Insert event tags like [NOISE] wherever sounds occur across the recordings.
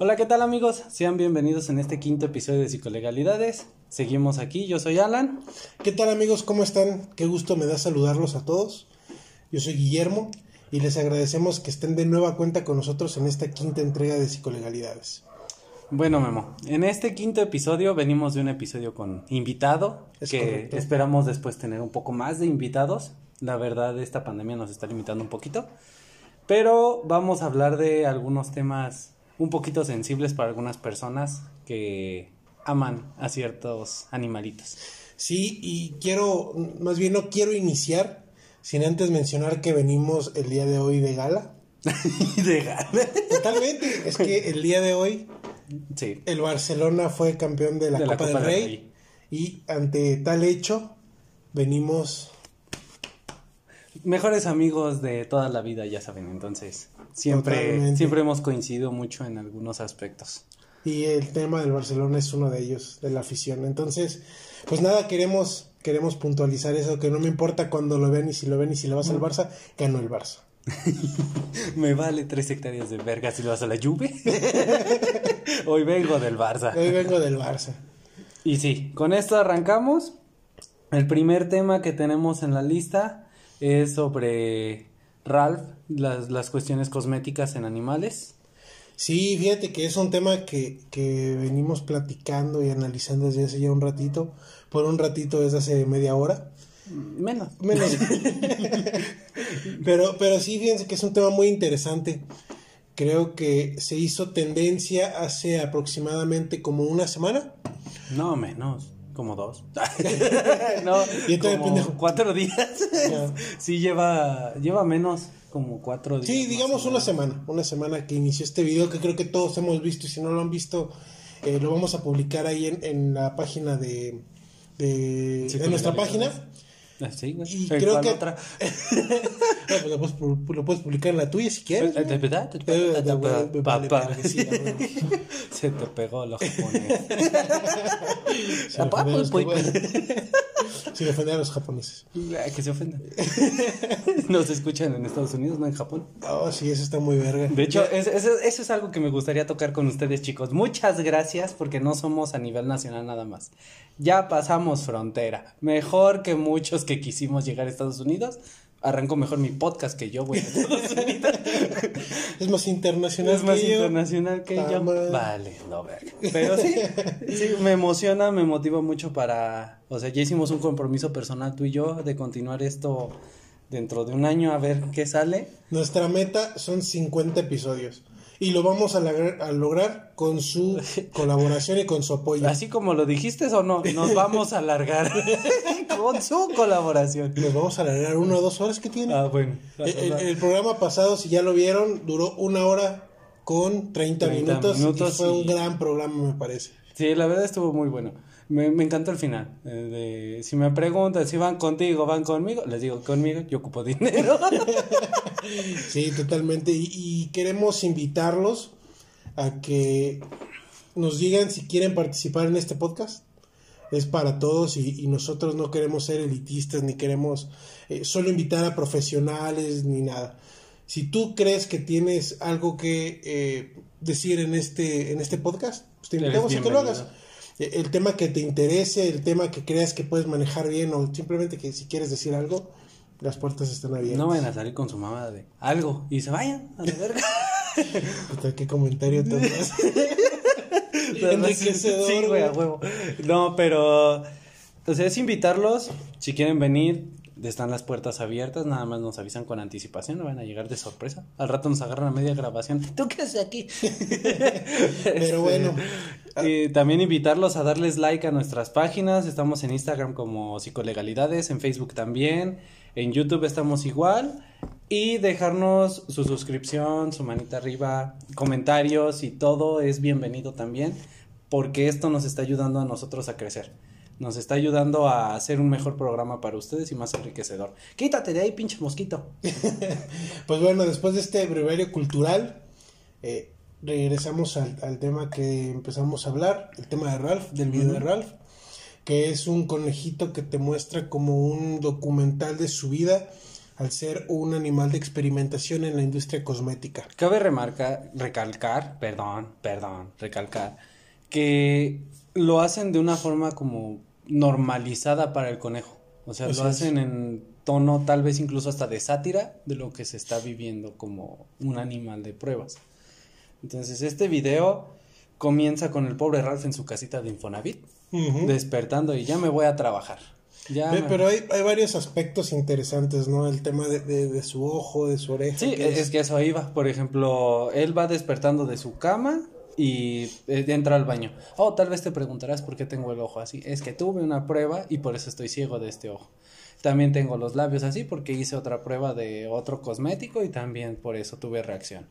Hola, ¿qué tal amigos? Sean bienvenidos en este quinto episodio de Psicolegalidades. Seguimos aquí, yo soy Alan. ¿Qué tal amigos? ¿Cómo están? Qué gusto me da saludarlos a todos. Yo soy Guillermo y les agradecemos que estén de nueva cuenta con nosotros en esta quinta entrega de Psicolegalidades. Bueno, Memo, en este quinto episodio venimos de un episodio con invitado, que esperamos después tener un poco más de invitados. La verdad, esta pandemia nos está limitando un poquito, pero vamos a hablar de algunos temas un poquito sensibles para algunas personas que aman a ciertos animalitos. Sí, y quiero, más bien no quiero iniciar sin antes mencionar que venimos el día de hoy de gala. [LAUGHS] de gala. Totalmente, es que el día de hoy Sí. El Barcelona fue campeón de la, Copa, del, Rey, Y ante tal hecho, venimos. Mejores amigos de toda la vida, ya saben, entonces. Siempre, siempre hemos coincidido mucho en algunos aspectos. Y el tema del Barcelona es uno de ellos, de la afición. Entonces, pues nada, queremos, queremos puntualizar eso, que no me importa cuando lo ven y si lo ven y si le vas al Barça, ganó el Barça. [LAUGHS] Me vale tres hectáreas de verga si lo vas a la Juve. [LAUGHS] Hoy vengo del Barça. Hoy vengo del Barça. Y sí, con esto arrancamos. El primer tema que tenemos en la lista es sobre Ralph, las, las cuestiones cosméticas en animales. Sí, fíjate que es un tema que, que venimos platicando y analizando desde hace ya un ratito. Por un ratito desde hace media hora. Menos. Menos. [LAUGHS] pero, pero sí, fíjense que es un tema muy interesante. Creo que se hizo tendencia hace aproximadamente como una semana. No, menos. Como dos. [LAUGHS] no, como cuatro días. [LAUGHS] sí, lleva, lleva menos, como cuatro días. Sí, digamos una semana. Una semana que inició este video que creo que todos hemos visto y si no lo han visto, eh, lo vamos a publicar ahí en, en la página de, de, de nuestra página. Ah, sí, güey. Y creo que. Otra? [LAUGHS] Pues lo, puedes, lo, puedes, publicar en la tuya si quieres. ¿De verdad? [LAUGHS] Se te pegó [LAUGHS] los japonés. [LAUGHS] Se le ofenden a los japoneses. Que se ofendan. Nos escuchan en Estados Unidos, no en Japón. Oh, sí, eso está muy verga. De hecho, eso, eso es algo que me gustaría tocar con ustedes, chicos. Muchas gracias porque no somos a nivel nacional nada más. Ya pasamos frontera. Mejor que muchos que quisimos llegar a Estados Unidos. Arranco mejor mi podcast que yo, güey. [LAUGHS] es más internacional. Es más internacional que yo. Vale, no verga. Pero sí, sí, me emociona, me motiva mucho para. O sea, ya hicimos un compromiso personal tú y yo de continuar esto dentro de un año a ver qué sale. Nuestra meta son 50 episodios y lo vamos a, lograr con su [LAUGHS] colaboración y con su apoyo. Así como lo dijiste o no, nos vamos a alargar [LAUGHS] con su colaboración. Nos vamos a alargar una o dos horas que tiene. Ah, bueno. El, programa pasado, si ya lo vieron, duró una hora con 30, minutos, y fue un gran programa, me parece. Sí, la verdad estuvo muy bueno. Me, me encantó el final. Eh, de, si me preguntan si van contigo, van conmigo, les digo conmigo, yo ocupo dinero. [LAUGHS] sí, totalmente. Y, queremos invitarlos a que nos digan si quieren participar en este podcast. Es para todos y, nosotros no queremos ser elitistas ni queremos eh, solo invitar a profesionales ni nada. Si tú crees que tienes algo que eh, decir en este, en este podcast, pues te invitamos a que lo hagas el tema que te interese, el tema que creas que puedes manejar bien o simplemente que si quieres decir algo, las puertas están abiertas. No vayan a salir con su mamá de algo y se vayan a la verga. [LAUGHS] qué comentario tan [LAUGHS] Enriquecedor. Sí, güey, a huevo. No, pero. O sea, es invitarlos. Si quieren venir, están las puertas abiertas, nada más nos avisan con anticipación, no van a llegar de sorpresa. Al rato nos agarran a media grabación. ¿Tú qué haces aquí? [LAUGHS] Pero bueno. [LAUGHS] También invitarlos a darles like a nuestras páginas. Estamos en Instagram como Psicolegalidades, en Facebook también, en YouTube estamos igual. Y dejarnos su suscripción, su manita arriba, comentarios y todo es bienvenido también, porque esto nos está ayudando a nosotros a crecer nos está ayudando a hacer un mejor programa para ustedes y más enriquecedor. Quítate de ahí, pinche mosquito. [LAUGHS] pues bueno, después de este brevario cultural, eh, regresamos al, tema que empezamos a hablar, el tema de Ralph, del video de Ralph, que es un conejito que te muestra como un documental de su vida al ser un animal de experimentación en la industria cosmética. Cabe remarcar, recalcar, perdón, perdón, recalcar, que lo hacen de una forma como normalizada para el conejo. O sea, lo es. hacen en tono tal vez incluso hasta de sátira de lo que se está viviendo como un animal de pruebas. Entonces, este video comienza con el pobre Ralph en su casita de Infonavit, despertando y ya me voy a trabajar. Ya Ve, me- Pero hay, hay varios aspectos interesantes, ¿no? El tema de, de- de su ojo, de su oreja. Sí, que es, que eso iba. Por ejemplo, él va despertando de su cama y eh, entra al baño. Oh, tal vez te preguntarás por qué tengo el ojo así. Es que tuve una prueba y por eso estoy ciego de este ojo. También tengo los labios así porque hice otra prueba de otro cosmético y también por eso tuve reacción.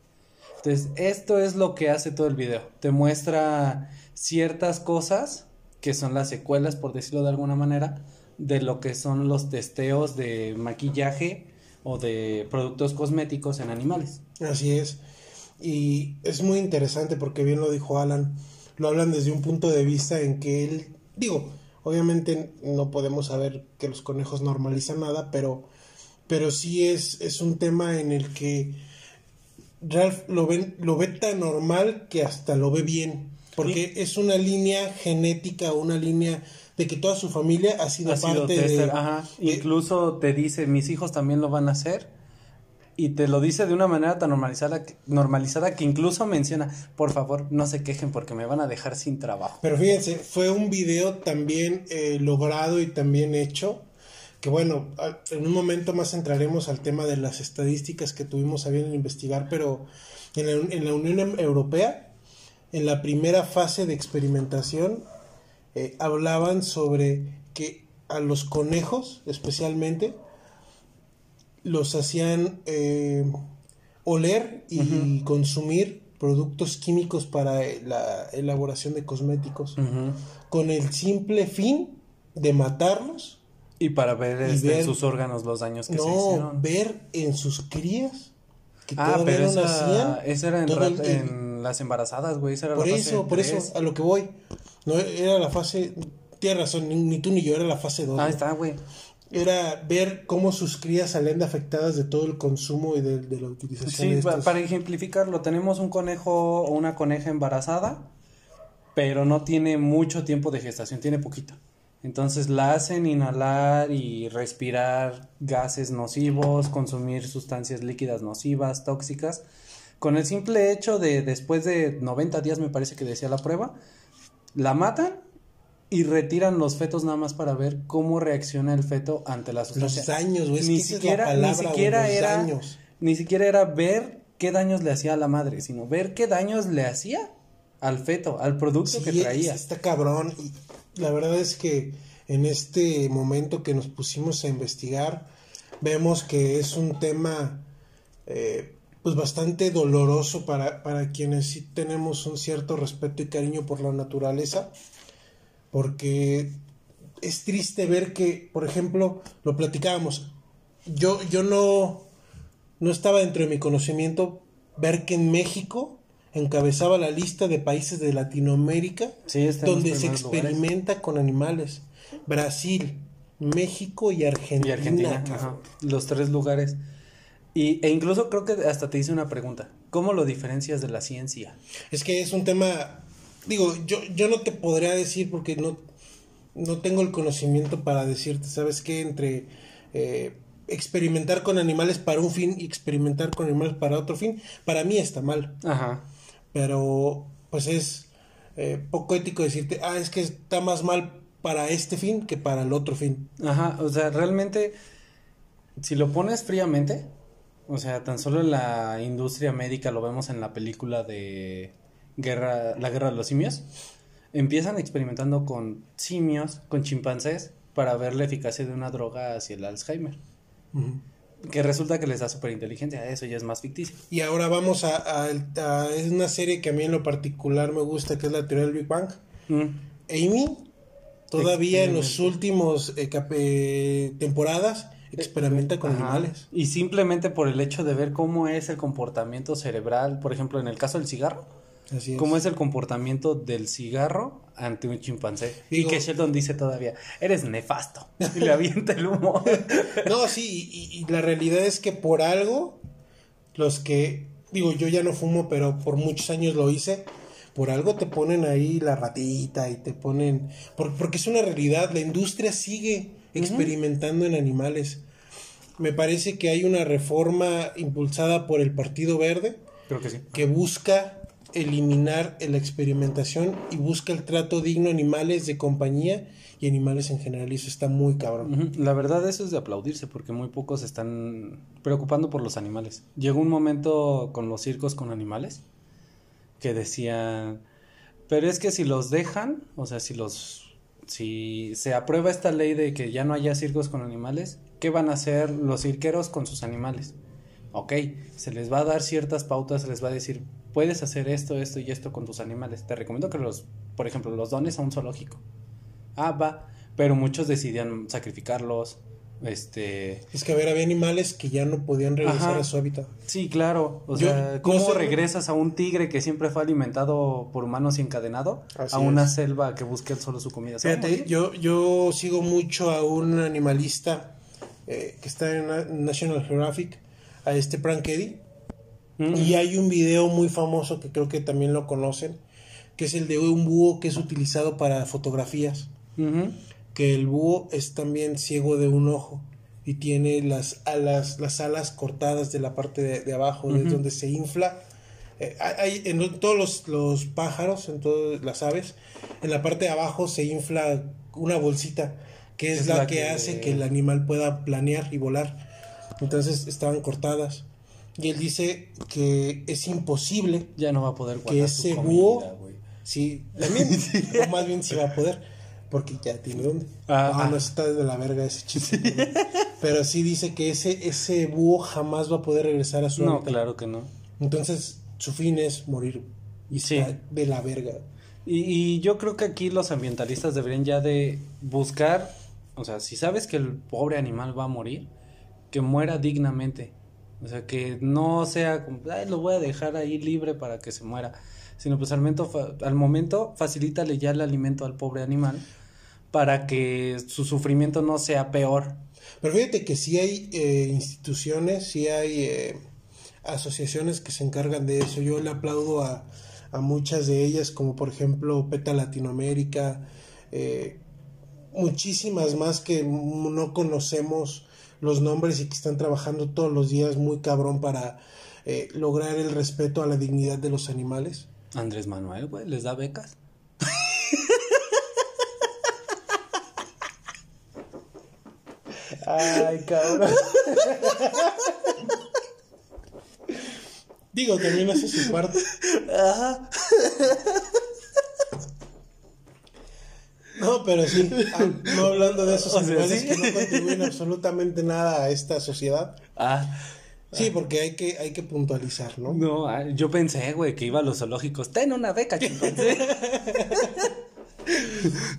Entonces, esto es lo que hace todo el video. Te muestra ciertas cosas que son las secuelas, por decirlo de alguna manera, de lo que son los testeos de maquillaje o de productos cosméticos en animales. Así es. Y es muy interesante porque bien lo dijo Alan, lo hablan desde un punto de vista en que él, digo, obviamente no podemos saber que los conejos normalizan nada, pero, pero sí es, es un tema en el que Ralph lo, ven, lo ve tan normal que hasta lo ve bien, porque es una línea genética, una línea de que toda su familia ha sido Ha sido parte tester, de... ajá. de- Incluso te dice, mis hijos también lo van a hacer. Y te lo dice de una manera tan normalizada, que- normalizada que incluso menciona, por favor, no se quejen porque me van a dejar sin trabajo. Pero fíjense, fue un video también eh, logrado y también hecho. Que bueno, en un momento más entraremos al tema de las estadísticas que tuvimos a bien en investigar, pero en la, en la Unión Europea, en la primera fase de experimentación, eh, hablaban sobre que a los conejos, especialmente, los hacían eh, oler y consumir productos químicos para la elaboración de cosméticos Ujú. con el simple fin de matarlos Y para ver, Y este, ver- sus órganos los daños que se no hicieron. ver en sus crías que Ah, pero no esa, nacían esa era en, el- en las embarazadas, güey. Por la fase eso por eso a lo que voy no era la fase tienes razón ni, ni tú ni yo era la fase 2 Ah, está, güey. Era ver cómo sus crías salían afectadas de todo el consumo y de, de la utilización Sí, de pa- estos. para ejemplificarlo, tenemos un conejo o una coneja embarazada, pero no tiene mucho tiempo de gestación, tiene poquito. Entonces la hacen inhalar y respirar gases nocivos, consumir sustancias líquidas nocivas, tóxicas. Con el simple hecho de después de 90 días, me parece que decía la prueba, la matan y retiran los fetos nada más para ver cómo reacciona el feto ante la los sustancia. güey es ni es la siquiera, palabra, ni siquiera los era, daños. ni siquiera era ver qué daños le hacía a la madre, sino ver qué daños le hacía al feto, al producto Sí, que traía. es- está cabrón. La verdad es que en este momento que nos pusimos a investigar, vemos que es un tema eh, pues bastante doloroso para, para quienes sí tenemos un cierto respeto y cariño por la naturaleza. Porque es triste ver que, por ejemplo, lo platicábamos. Yo, yo no, no estaba dentro de mi conocimiento ver que en México encabezaba la lista de países de Latinoamérica Sí, donde se lugares. experimenta con animales. Brasil, México y Argentina. Y Argentina, ajá, los tres lugares. Y, e incluso creo que hasta te hice una pregunta. ¿Cómo lo diferencias de la ciencia? Es que es un tema, digo, yo, yo no te podría decir porque no, no tengo el conocimiento para decirte, ¿sabes qué? Entre eh, experimentar con animales para un fin y experimentar con animales para otro fin, para mí está mal. Ajá. Pero pues es eh, poco ético decirte, ah, es que está más mal para este fin que para el otro fin. Ajá, o sea, realmente, si lo pones fríamente, o sea, tan solo en la industria médica lo vemos en la película de guerra, la guerra de los simios, empiezan experimentando con simios, con chimpancés, para ver la eficacia de una droga hacia el Alzheimer. Que resulta que les da superinteligencia, eso ya es más ficticio. Y ahora vamos a, a- a- es una serie que a mí en lo particular me gusta, que es la teoría del Big Bang. Mm, Amy, todavía en los últimos eh, eh, temporadas, experimenta con Ajá. animales. Y simplemente por el hecho de ver cómo es el comportamiento cerebral, por ejemplo, en el caso del cigarro, Así es. cómo es el comportamiento del cigarro ante un chimpancé. Digo- y que Sheldon dice todavía, eres nefasto. [LAUGHS] Y le avienta el humo. [LAUGHS] No, sí, y, y la realidad es que por algo, los que, digo, yo ya no fumo, pero por muchos años lo hice, por algo te ponen ahí la ratita y te ponen, por- porque es una realidad, la industria sigue experimentando en animales. Me parece que hay una reforma impulsada por el Partido Verde Creo que sí. que busca eliminar la experimentación y busca el trato digno a animales de compañía y animales en general. Y eso está muy cabrón. La verdad eso es de aplaudirse porque muy pocos están preocupando por los animales. Llegó un momento con los circos con animales que decían, pero es que si los dejan, o sea, si los si se aprueba esta ley de que ya no haya circos con animales, ¿qué van a hacer los cirqueros con sus animales? Ok, se les va a dar ciertas pautas, se les va a decir, puedes hacer esto, esto y esto con tus animales. Te recomiendo que los, por ejemplo, los dones a un zoológico. Ah, va. Pero muchos decidían sacrificarlos. Este. Es que, a ver, había animales que ya no podían regresar Ajá. a su hábitat. Sí, claro. O Yo- sea, no ¿cómo sé- regresas a un tigre que siempre fue alimentado por humanos y encadenado Así a una es. selva que busque él solo su comida? ¿Se va a Fíjate, yo, yo sigo mucho a un animalista eh, que está en Na- National Geographic, a este Frank Eddy. Mm. Y hay un video muy famoso que creo que también lo conocen, que es el de un búho que es utilizado para fotografías. Que el búho es también ciego de un ojo y tiene las alas, las alas cortadas de la parte de, de abajo, de Ujú. donde se infla. Eh, hay, en todos los, los pájaros, en todas las aves, en la parte de abajo se infla una bolsita, que es, Es la, la que, que- hace que el animal pueda planear y volar. Entonces estaban cortadas. Y él dice que es imposible Ya no va a poder que ese búho, sí, también, [LAUGHS] o más bien sí va a poder, porque ya tiene dónde. Ah, Ah, ah. no está de la verga ese chiste. [LAUGHS] Pero sí dice que ese, ese búho jamás va a poder regresar a su No, hábitat. claro que no. Entonces, su fin es morir. Y Sí. está de la verga. Y, y yo creo que aquí los ambientalistas deberían ya de buscar, o sea, si sabes que el pobre animal va a morir, que muera dignamente. O sea, que no sea como, "Ay, lo voy a dejar ahí libre para que se muera. Sino pues al momento, al momento facilítale ya el alimento al pobre animal para que su sufrimiento no sea peor. Pero fíjate que sí hay eh, instituciones, sí hay eh, asociaciones que se encargan de eso. Yo le aplaudo a, a muchas de ellas, como por ejemplo PETA Latinoamérica, eh, muchísimas más que no conocemos los nombres y que están trabajando todos los días muy cabrón para eh, lograr el respeto a la dignidad de los animales. Andrés Manuel, güey, les da becas. Ay, cabrón. Digo, también hace su parte. No, pero sí, [LAUGHS] no hablando de esos O sea, animales sí. que no contribuyen absolutamente nada a esta sociedad. Ah, Sí, porque hay que, hay que puntualizar, ¿no? no, ah, yo pensé, güey, que iba a los zoológicos. Ten una beca, chimpancé. [LAUGHS]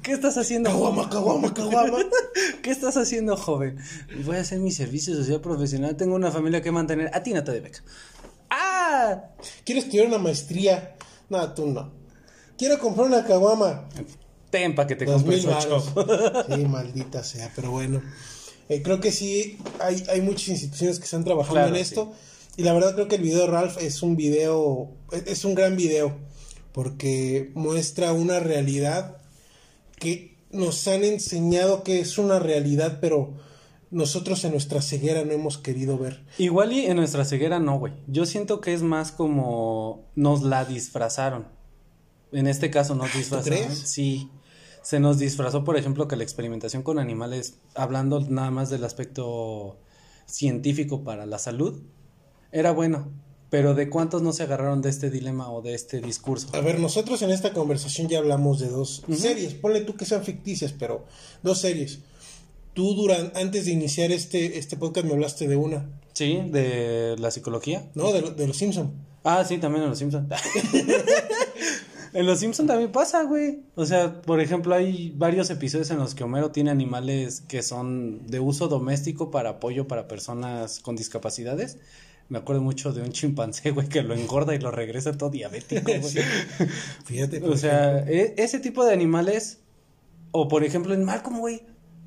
¿Qué estás haciendo? Caguama, caguama, caguama. [LAUGHS] ¿Qué estás haciendo, joven? Voy a hacer mi servicio social profesional. Tengo una familia que mantener. A ti no te de beca. ¡Ah! ¿Quieres estudiar una maestría? No, tú no. Quiero comprar una caguama. Ten que te compres ocho. [LAUGHS] Sí, maldita sea, pero bueno. Eh, creo que sí, hay, hay muchas instituciones que están trabajando Claro, en esto. Y la verdad creo que el video de Ralph es un video, es- es un gran video, porque muestra una realidad que nos han enseñado que es una realidad, pero nosotros en nuestra ceguera no hemos querido ver. Igual y en nuestra ceguera no, güey. Yo siento que es más como nos la disfrazaron. En este caso nos disfrazaron. crees? Sí. Se nos disfrazó, por ejemplo, que la experimentación con animales, hablando nada más del aspecto científico para la salud, era bueno. Pero ¿de cuántos no se agarraron de este dilema o de este discurso? A ver, nosotros en esta conversación ya hablamos de dos series, ponle tú que sean ficticias, pero dos series. Tú durante, antes de iniciar este, este podcast me hablaste de una, Sí, de la psicología. ¿no? De, de los Simpson. Ah, sí, también en Los Simpsons. [LAUGHS] en Los Simpsons también pasa, güey. O sea, por ejemplo, hay varios episodios en los que Homero tiene animales que son de uso doméstico para apoyo para personas con discapacidades. Me acuerdo mucho de un chimpancé, güey, que lo engorda y lo regresa todo diabético, güey. Sí. Fíjate. O sea, e- ese tipo de animales, o por ejemplo en Malcolm, güey,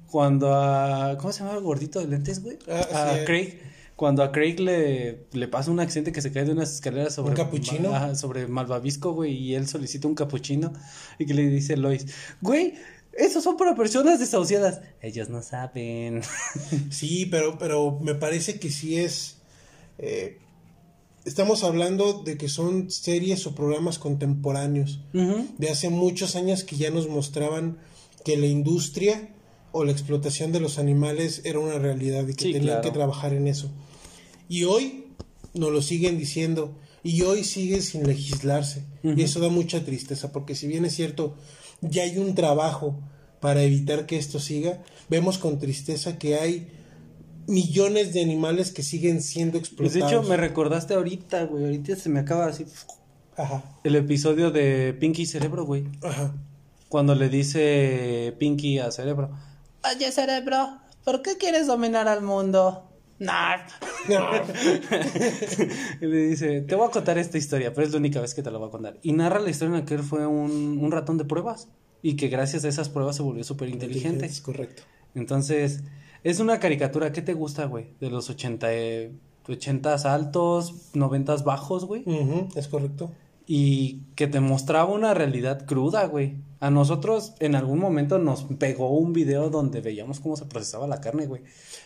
cuando a, ¿cómo se llama el gordito de lentes, güey? Ah, a sí. Craig, cuando a Craig le, le pasa un accidente que se cae de unas escaleras sobre... ¿Un capuchino? Sobre Malvavisco, güey, y él solicita un capuchino, y que le dice Lois, güey, esos son para personas desahuciadas. Ellos no saben. [LAUGHS] Sí, pero, pero me parece que sí es. eh, estamos hablando de que son series o programas contemporáneos de hace muchos años que ya nos mostraban que la industria o la explotación de los animales era una realidad y que Sí, tenían claro. que trabajar en eso. Y hoy nos lo siguen diciendo y hoy sigue sin legislarse. Y eso da mucha tristeza porque si bien es cierto, ya hay un trabajo para evitar que esto siga, vemos con tristeza que hay millones de animales que siguen siendo Pues explotados. de hecho me recordaste ahorita, güey, ahorita se me acaba así Ajá, el episodio de Pinky Cerebro, güey. ajá. Cuando le dice Pinky a Cerebro, Oye Cerebro, ¿por qué quieres dominar al mundo? Nah. No. [LAUGHS] y le dice, te voy a contar esta historia, pero es la única vez que te la voy a contar. Y narra la historia en la que él fue un, un ratón de pruebas y que gracias a esas pruebas se volvió súper inteligente. Es correcto. Entonces, es una caricatura, ¿qué te gusta, güey? De los 80, eh, 80 altos, 90 bajos, güey. Es correcto. Y que te mostraba una realidad cruda, güey. A nosotros en algún momento nos pegó un video donde veíamos cómo se procesaba la carne, güey.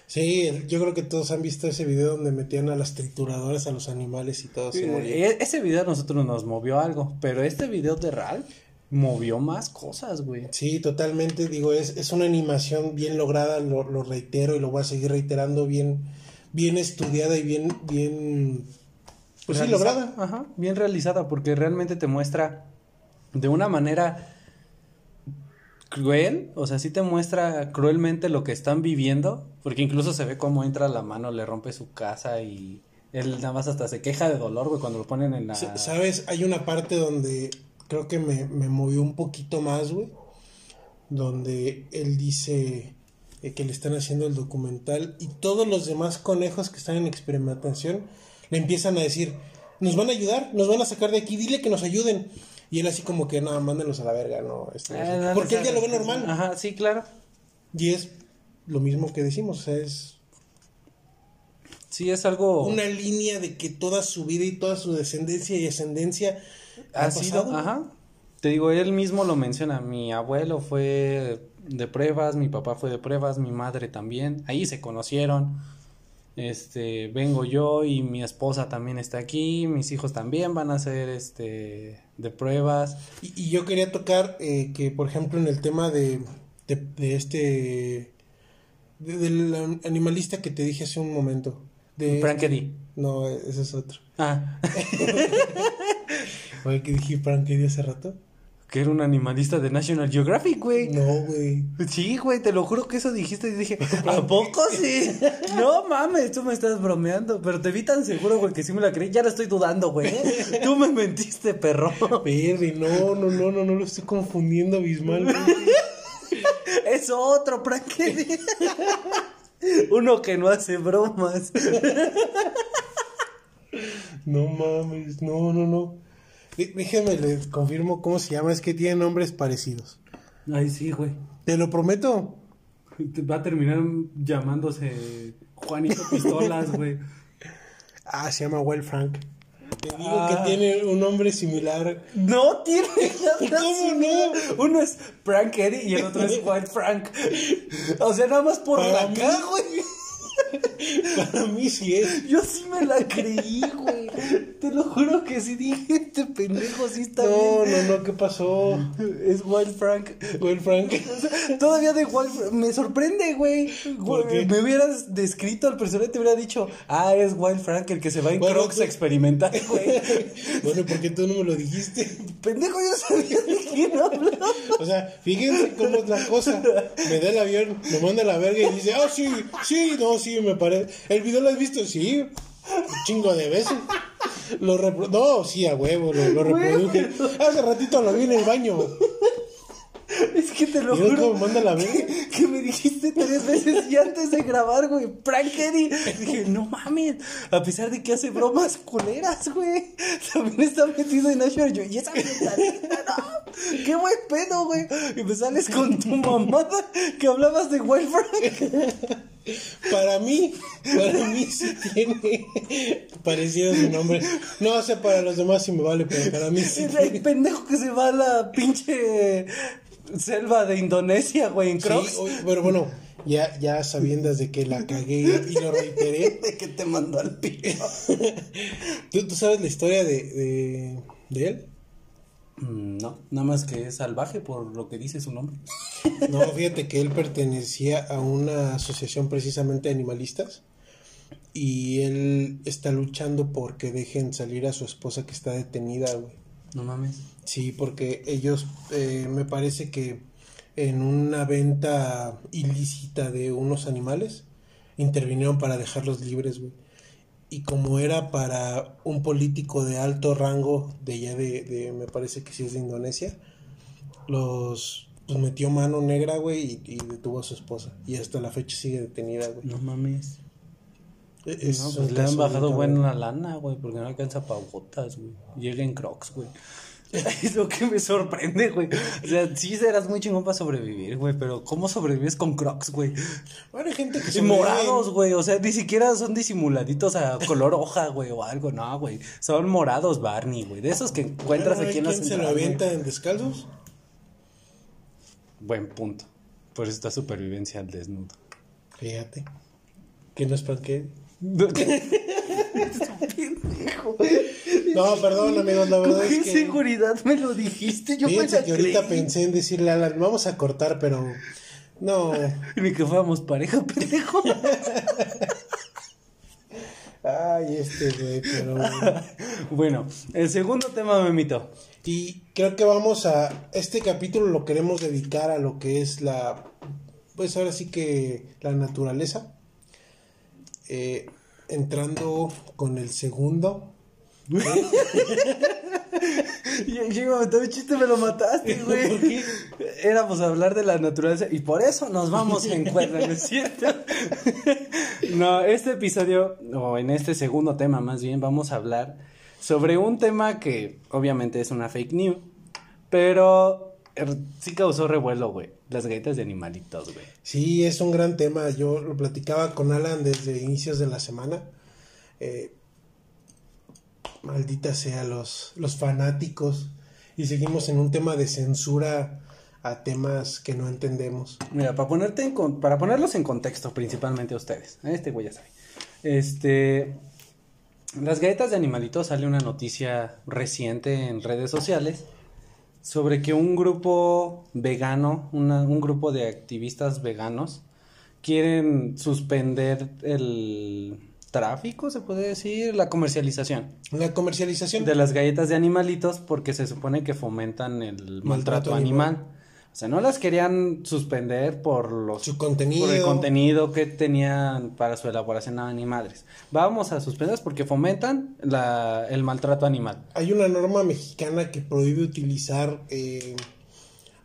Sí, yo creo que todos han visto ese video donde metían a las trituradoras a los animales y todo se moría. E- ese video a nosotros nos movió algo, pero este video de Ral movió más cosas, güey. Sí, totalmente, digo, es, es una animación bien lograda, lo, lo reitero y lo voy a seguir reiterando, bien, bien estudiada y bien, bien, pues sí, lograda. Ajá, bien realizada, porque realmente te muestra de una manera cruel, o sea, sí te muestra cruelmente lo que están viviendo, porque incluso se ve cómo entra la mano, le rompe su casa y él nada más hasta se queja de dolor, güey, cuando lo ponen en la... Sabes, hay una parte donde creo que me, me movió un poquito más, güey, donde él dice que le están haciendo el documental y todos los demás conejos que están en experimentación le empiezan a decir, nos van a ayudar, nos van a sacar de aquí, dile que nos ayuden. Y él así como que, no, mándenlos a la verga, no. esto no Eh, sé". no, Porque él ya lo ve normal. Ajá, sí, claro. Y es lo mismo que decimos, o sea, es Sí, es algo... una línea de que toda su vida y toda su descendencia y ascendencia ha ha sido, pasado. ajá. Te digo, él mismo lo menciona, mi abuelo fue de pruebas, mi papá fue de pruebas, mi madre también, ahí se conocieron. Este, vengo yo y mi esposa también está aquí, mis hijos también van a ser este de pruebas. Y, y yo quería tocar eh, que, por ejemplo, en el tema de, de, de este. de- del animalista que te dije hace un momento. De, Frank Eddy. No, ese es otro. Ah, [LAUGHS] [LAUGHS] Oye, que dije Frank hace rato. Que era un animalista de National Geographic, güey. No, güey. Sí, güey, te lo juro que eso dijiste y dije, [LAUGHS] ¿a poco [LAUGHS] sí? No mames, tú me estás bromeando, pero te vi tan seguro, güey, que sí me la creí, ya la estoy dudando, güey. [LAUGHS] Tú me mentiste, perro. Perry, no, no, no, no, no lo estoy confundiendo abismalmente. Es otro, Frankie. Uno que no hace bromas. No mames, no, no, no. Dé- Déjame, les confirmo cómo se llama. Es que tiene nombres parecidos. Ay, sí, güey. Te lo prometo. Va a terminar llamándose Juanito [LAUGHS] Pistolas, güey. Ah, se llama Well Frank. Te digo Ah. que tiene un nombre similar. No tiene [LAUGHS] nada ¿Cómo similar. Uno es Frank Eddie y el otro es White Frank. O sea, nada más por Para la mí- cara, güey. [LAUGHS] Para mí sí es. Yo sí me la creí, güey. [LAUGHS] Te lo juro que sí dije, este pendejo sí está No, bien. no, no, ¿qué pasó? Es Wild Frank. Well Frank. [LAUGHS] Todavía de Wild Frank. Me sorprende, güey. Me hubieras descrito al personaje, te hubiera dicho, ah, es Wild Frank el que se va en Bueno, Crocs a experimentar, [LAUGHS] güey. Bueno, ¿por qué tú no me lo dijiste? Pendejo, yo sabía de quién hablaba. O sea, fíjense cómo es la cosa. Me da el avión, me manda a la verga y dice, ah, sí, sí, no, sí, me parece. ¿El video lo has visto? Sí, un chingo de veces. Lo repro- No, sí, a huevo, lo, lo reproduje. Hace ratito lo vi en el baño. [LAUGHS] Es que te lo ¿Y ves juro. cómo me manda la verga? que, que me dijiste tres veces y antes de grabar, güey. Prank Eddie. Dije, no mames. A pesar de que hace bromas culeras, güey. También está metido en Asher. Yo, y esa mentalidad, no. Qué buen pedo, güey. Y me sales con tu mamada que hablabas de Wild Frank. [LAUGHS] Para mí, para mí sí tiene parecido su nombre. No sé, para los demás sí me vale, pero para mí sí Es el tiene. pendejo que se va a la pinche selva de Indonesia, güey, en Sí, Crocs. oye, pero bueno, ya, ya sabiendas de que la cagué y lo reiteré. [LAUGHS] De que te mandó al pito. [LAUGHS] ¿Tú, tú sabes la historia de, de, de él? Mm, No, nada más que es salvaje por lo que dice su nombre. [LAUGHS] No, fíjate que él pertenecía a una asociación precisamente de animalistas y él está luchando porque dejen salir a su esposa que está detenida, güey. No mames. Sí, porque ellos eh, me parece que en una venta ilícita de unos animales intervinieron para dejarlos libres, güey. Y como era para un político de alto rango de allá de, de me parece que sí es de Indonesia, los pues metió mano negra, güey, y, y detuvo a su esposa. Y hasta la fecha sigue detenida, güey. No mames. Es no, un pues le han bajado buena lana, güey, porque no alcanza pa' botas, güey. Llega en Crocs, güey. [LAUGHS] Es lo que me sorprende, güey. O sea, sí serás muy chingón para sobrevivir, güey, pero ¿cómo sobrevives con Crocs, güey? Bueno, hay gente que Y morados, güey, o sea, ni siquiera son disimuladitos a color hoja, güey, o algo, no, güey. Son morados Barney, güey, de esos que encuentras Bueno, aquí en ¿hay la quien se lo central, avienta en descalzos? Buen punto. Por eso está supervivencia al desnudo. Fíjate. Que no es panque. No, perdón, amigos, la ¿Con verdad qué es que. seguridad me lo dijiste? Yo Fíjense que ahorita pensé en decirle a Alan, vamos a cortar, pero. No. [LAUGHS] Ni que fuéramos pareja, pendejo. Ay, este, güey, pero. [LAUGHS] bueno, el segundo tema, memito. Y creo que vamos a. Este capítulo lo queremos dedicar a lo que es la. Pues ahora sí que la naturaleza. Eh, entrando con el segundo. [LAUGHS] Yo, yo iba a meter un chiste, me lo mataste, güey. Éramos a hablar de la naturaleza y por eso nos vamos en cuerda, ¿no es cierto? [LAUGHS] no, este episodio, o en este segundo tema más bien, vamos a hablar sobre un tema que obviamente es una fake news, pero er, sí causó revuelo, güey. Las galletas de animalitos, güey. Sí, es un gran tema. Yo lo platicaba con Alan desde inicios de la semana. Eh, maldita sea los, los fanáticos. Y seguimos en un tema de censura a temas que no entendemos. Mira, para ponerte en con- para ponerlos en contexto, principalmente a ustedes. a Este güey ya sabe. Este. Las galletas de animalitos sale una noticia reciente en redes sociales sobre que un grupo vegano, una- un grupo de activistas veganos, quieren suspender el tráfico, se puede decir, la comercialización La comercialización. de las galletas de animalitos porque se supone que fomentan el maltrato, Maltrato animal. animal. O sea, no las querían suspender por los Su contenido. por el contenido que tenían para su elaboración a animales. Vamos a suspenderlas porque fomentan la, el maltrato animal. Hay una norma mexicana que prohíbe utilizar, eh,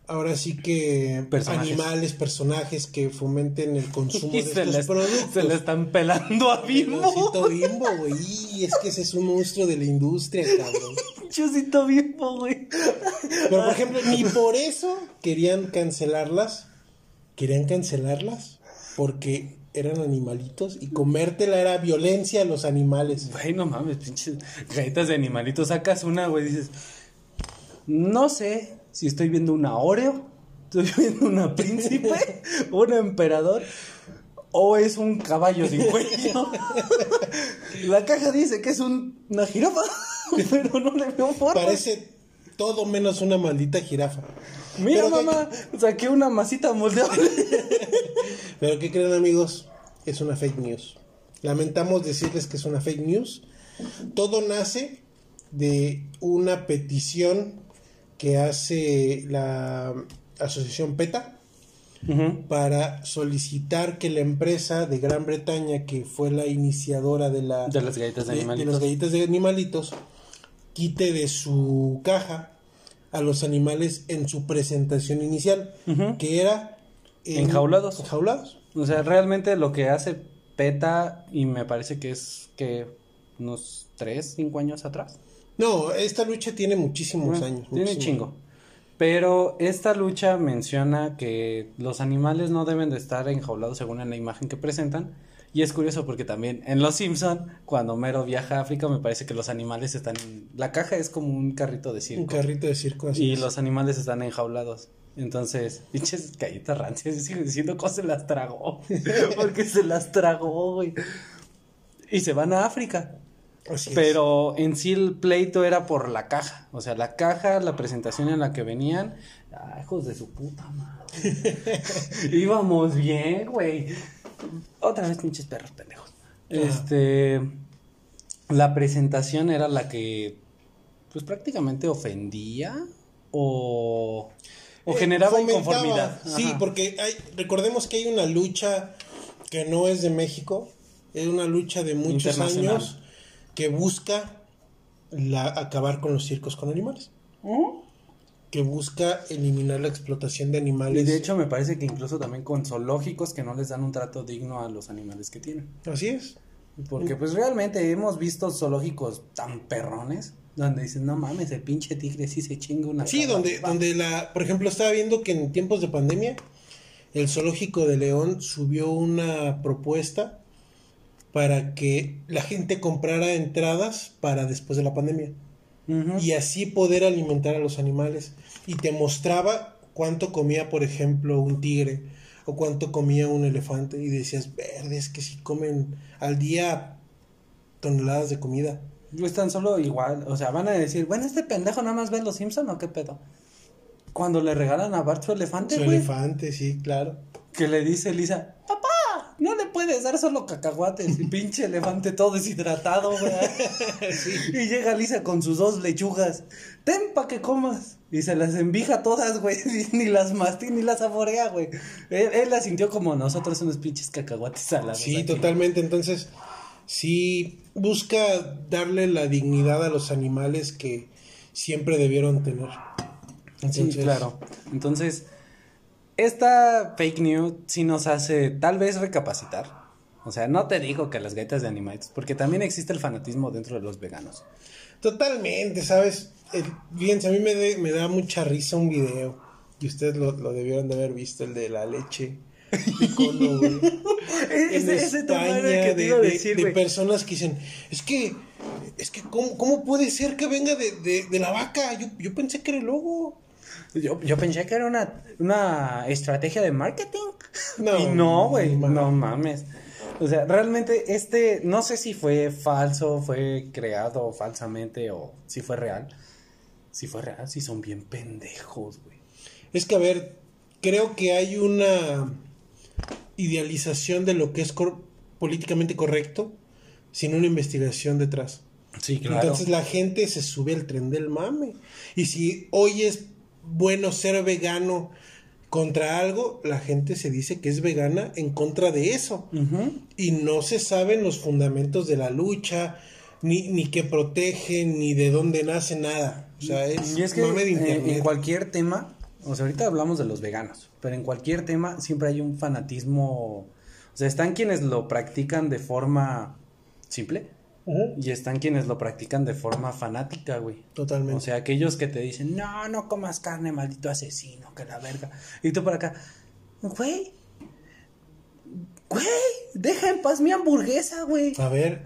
ahora sí que Personajes. animales, personajes que fomenten el consumo [LAUGHS] Y de se estos les, productos. se le están pelando a Bimbo. Bimbo, güey. Es que ese es un monstruo de la industria, cabrón. [LAUGHS] Chusito Bimbo, güey. Pero, por ejemplo, ni por eso querían cancelarlas. Querían cancelarlas porque eran animalitos y comértela era violencia a los animales. Güey, no mames, pinches galletas de animalitos. Sacas una, güey, dices, no sé si estoy viendo una Oreo, estoy [LAUGHS] viendo una príncipe, un emperador, o es un caballo sin cuello. [LAUGHS] La caja dice que es un- una jirafa, [LAUGHS] pero no le veo forma. Parece todo menos una maldita jirafa. Mira, Pero que- mamá, saqué una masita moldeable. [LAUGHS] Pero ¿qué creen amigos? Es una fake news. Lamentamos decirles que es una fake news. Todo nace de una petición que hace la asociación PETA para solicitar que la empresa de Gran Bretaña, que fue la iniciadora de, la, De las galletas de de animalitos. las galletas de animalitos, quite de su caja a los animales en su presentación inicial, que era en- Enjaulados. Enjaulados. O sea, realmente lo que hace PETA, y me parece que es que unos 3, 5 años atrás. No, esta lucha tiene muchísimos Bueno, años. Tiene muchísimos. chingo. Pero esta lucha menciona que los animales no deben de estar enjaulados según en la imagen que presentan. Y es curioso porque también en Los Simpson, cuando Mero viaja a África, me parece que los animales están en... La caja es como un carrito de circo. Un carrito de circo así. Y es. los animales están enjaulados. Entonces, pinches galletas rancias, [LAUGHS] sigo diciendo cómo se las tragó. [LAUGHS] Porque se las tragó, güey. Y se van a África. Así es. Pero en sí el pleito era por la caja. O sea, la caja, la presentación en la que venían. Ah, hijos de su puta madre. [LAUGHS] Íbamos bien, güey. Otra vez pinches perros pendejos. Este. La presentación era la que. Pues prácticamente ofendía. O. O Eh, generaba fomentaba, inconformidad. Sí, porque hay, recordemos que hay una lucha que no es de México, es una lucha de muchos años que busca la, acabar con los circos con animales, Ujú. que busca eliminar la explotación de Y animales. de hecho me parece que incluso también con zoológicos que no les dan un trato digno a los animales que tienen. Así es. Porque pues realmente hemos visto zoológicos tan perrones donde dicen, no mames, el pinche tigre sí se chinga una Sí, cabra". donde, Va. donde la, por ejemplo, estaba viendo que en tiempos de pandemia, el zoológico de León subió una propuesta para que la gente comprara entradas para después de la pandemia. Y así poder alimentar a los animales. Y te mostraba cuánto comía, por ejemplo, un tigre o cuánto comía un elefante. Y decías, verde, es que si comen al día toneladas de comida. Pues tan solo igual, o sea, van a decir, bueno, este pendejo nada más ve los Simpson o qué pedo. Cuando le regalan a Bart su elefante, Su elefante, sí, claro. que le dice Lisa, no le puedes dar solo cacahuates y pinche elefante todo deshidratado, güey. [LAUGHS] Y llega Lisa con sus dos lechugas, ten pa' que comas. Y se las envija todas, güey, [LAUGHS] ni las mastica ni las saborea, güey. Él, él las sintió como nosotros unos pinches cacahuates salados. Sí, aquí. totalmente. Entonces, sí busca darle la dignidad a los animales que siempre debieron tener. Sí, claro. Entonces, esta fake news sí nos hace tal vez recapacitar. O sea, no te digo que las galletas de animales, porque también existe el fanatismo dentro de los veganos. Totalmente, ¿sabes? Fíjense, a mí me, de- me da mucha risa un video. Y ustedes lo, lo debieron de haber visto, el de la leche. de cono, güey. [LAUGHS] en Ese, España, el que te de, iba a de- decir, de güey. personas que dicen, es que, es que, ¿cómo, cómo puede ser que venga de, de, de la vaca? Yo, yo pensé que era el lobo. Yo, yo pensé que era una, una estrategia de marketing. No, [LAUGHS] y no, güey, no no mames. O sea, realmente este, no sé si fue falso, fue creado falsamente o si fue real. Si fue real, si son bien pendejos, güey. Es que, a ver, creo que hay una idealización de lo que es cor- políticamente correcto sin una investigación detrás. Sí, Entonces la gente se sube al tren del mame. Y si hoy es bueno ser vegano contra algo, la gente se dice que es vegana en contra de eso. Y no se saben los fundamentos de la lucha, ni, ni que protegen, ni de dónde nace nada. O sea, es, Y es que de eh, internet. en cualquier tema, o sea, ahorita hablamos de los veganos, pero en cualquier tema siempre hay un fanatismo, o sea, están quienes lo practican de forma simple Y están quienes lo practican de forma fanática, güey. Totalmente. O sea, aquellos que te dicen, no, no comas carne, maldito asesino, que la verga. Y tú por acá, güey, güey, deja en paz mi hamburguesa, güey. A ver,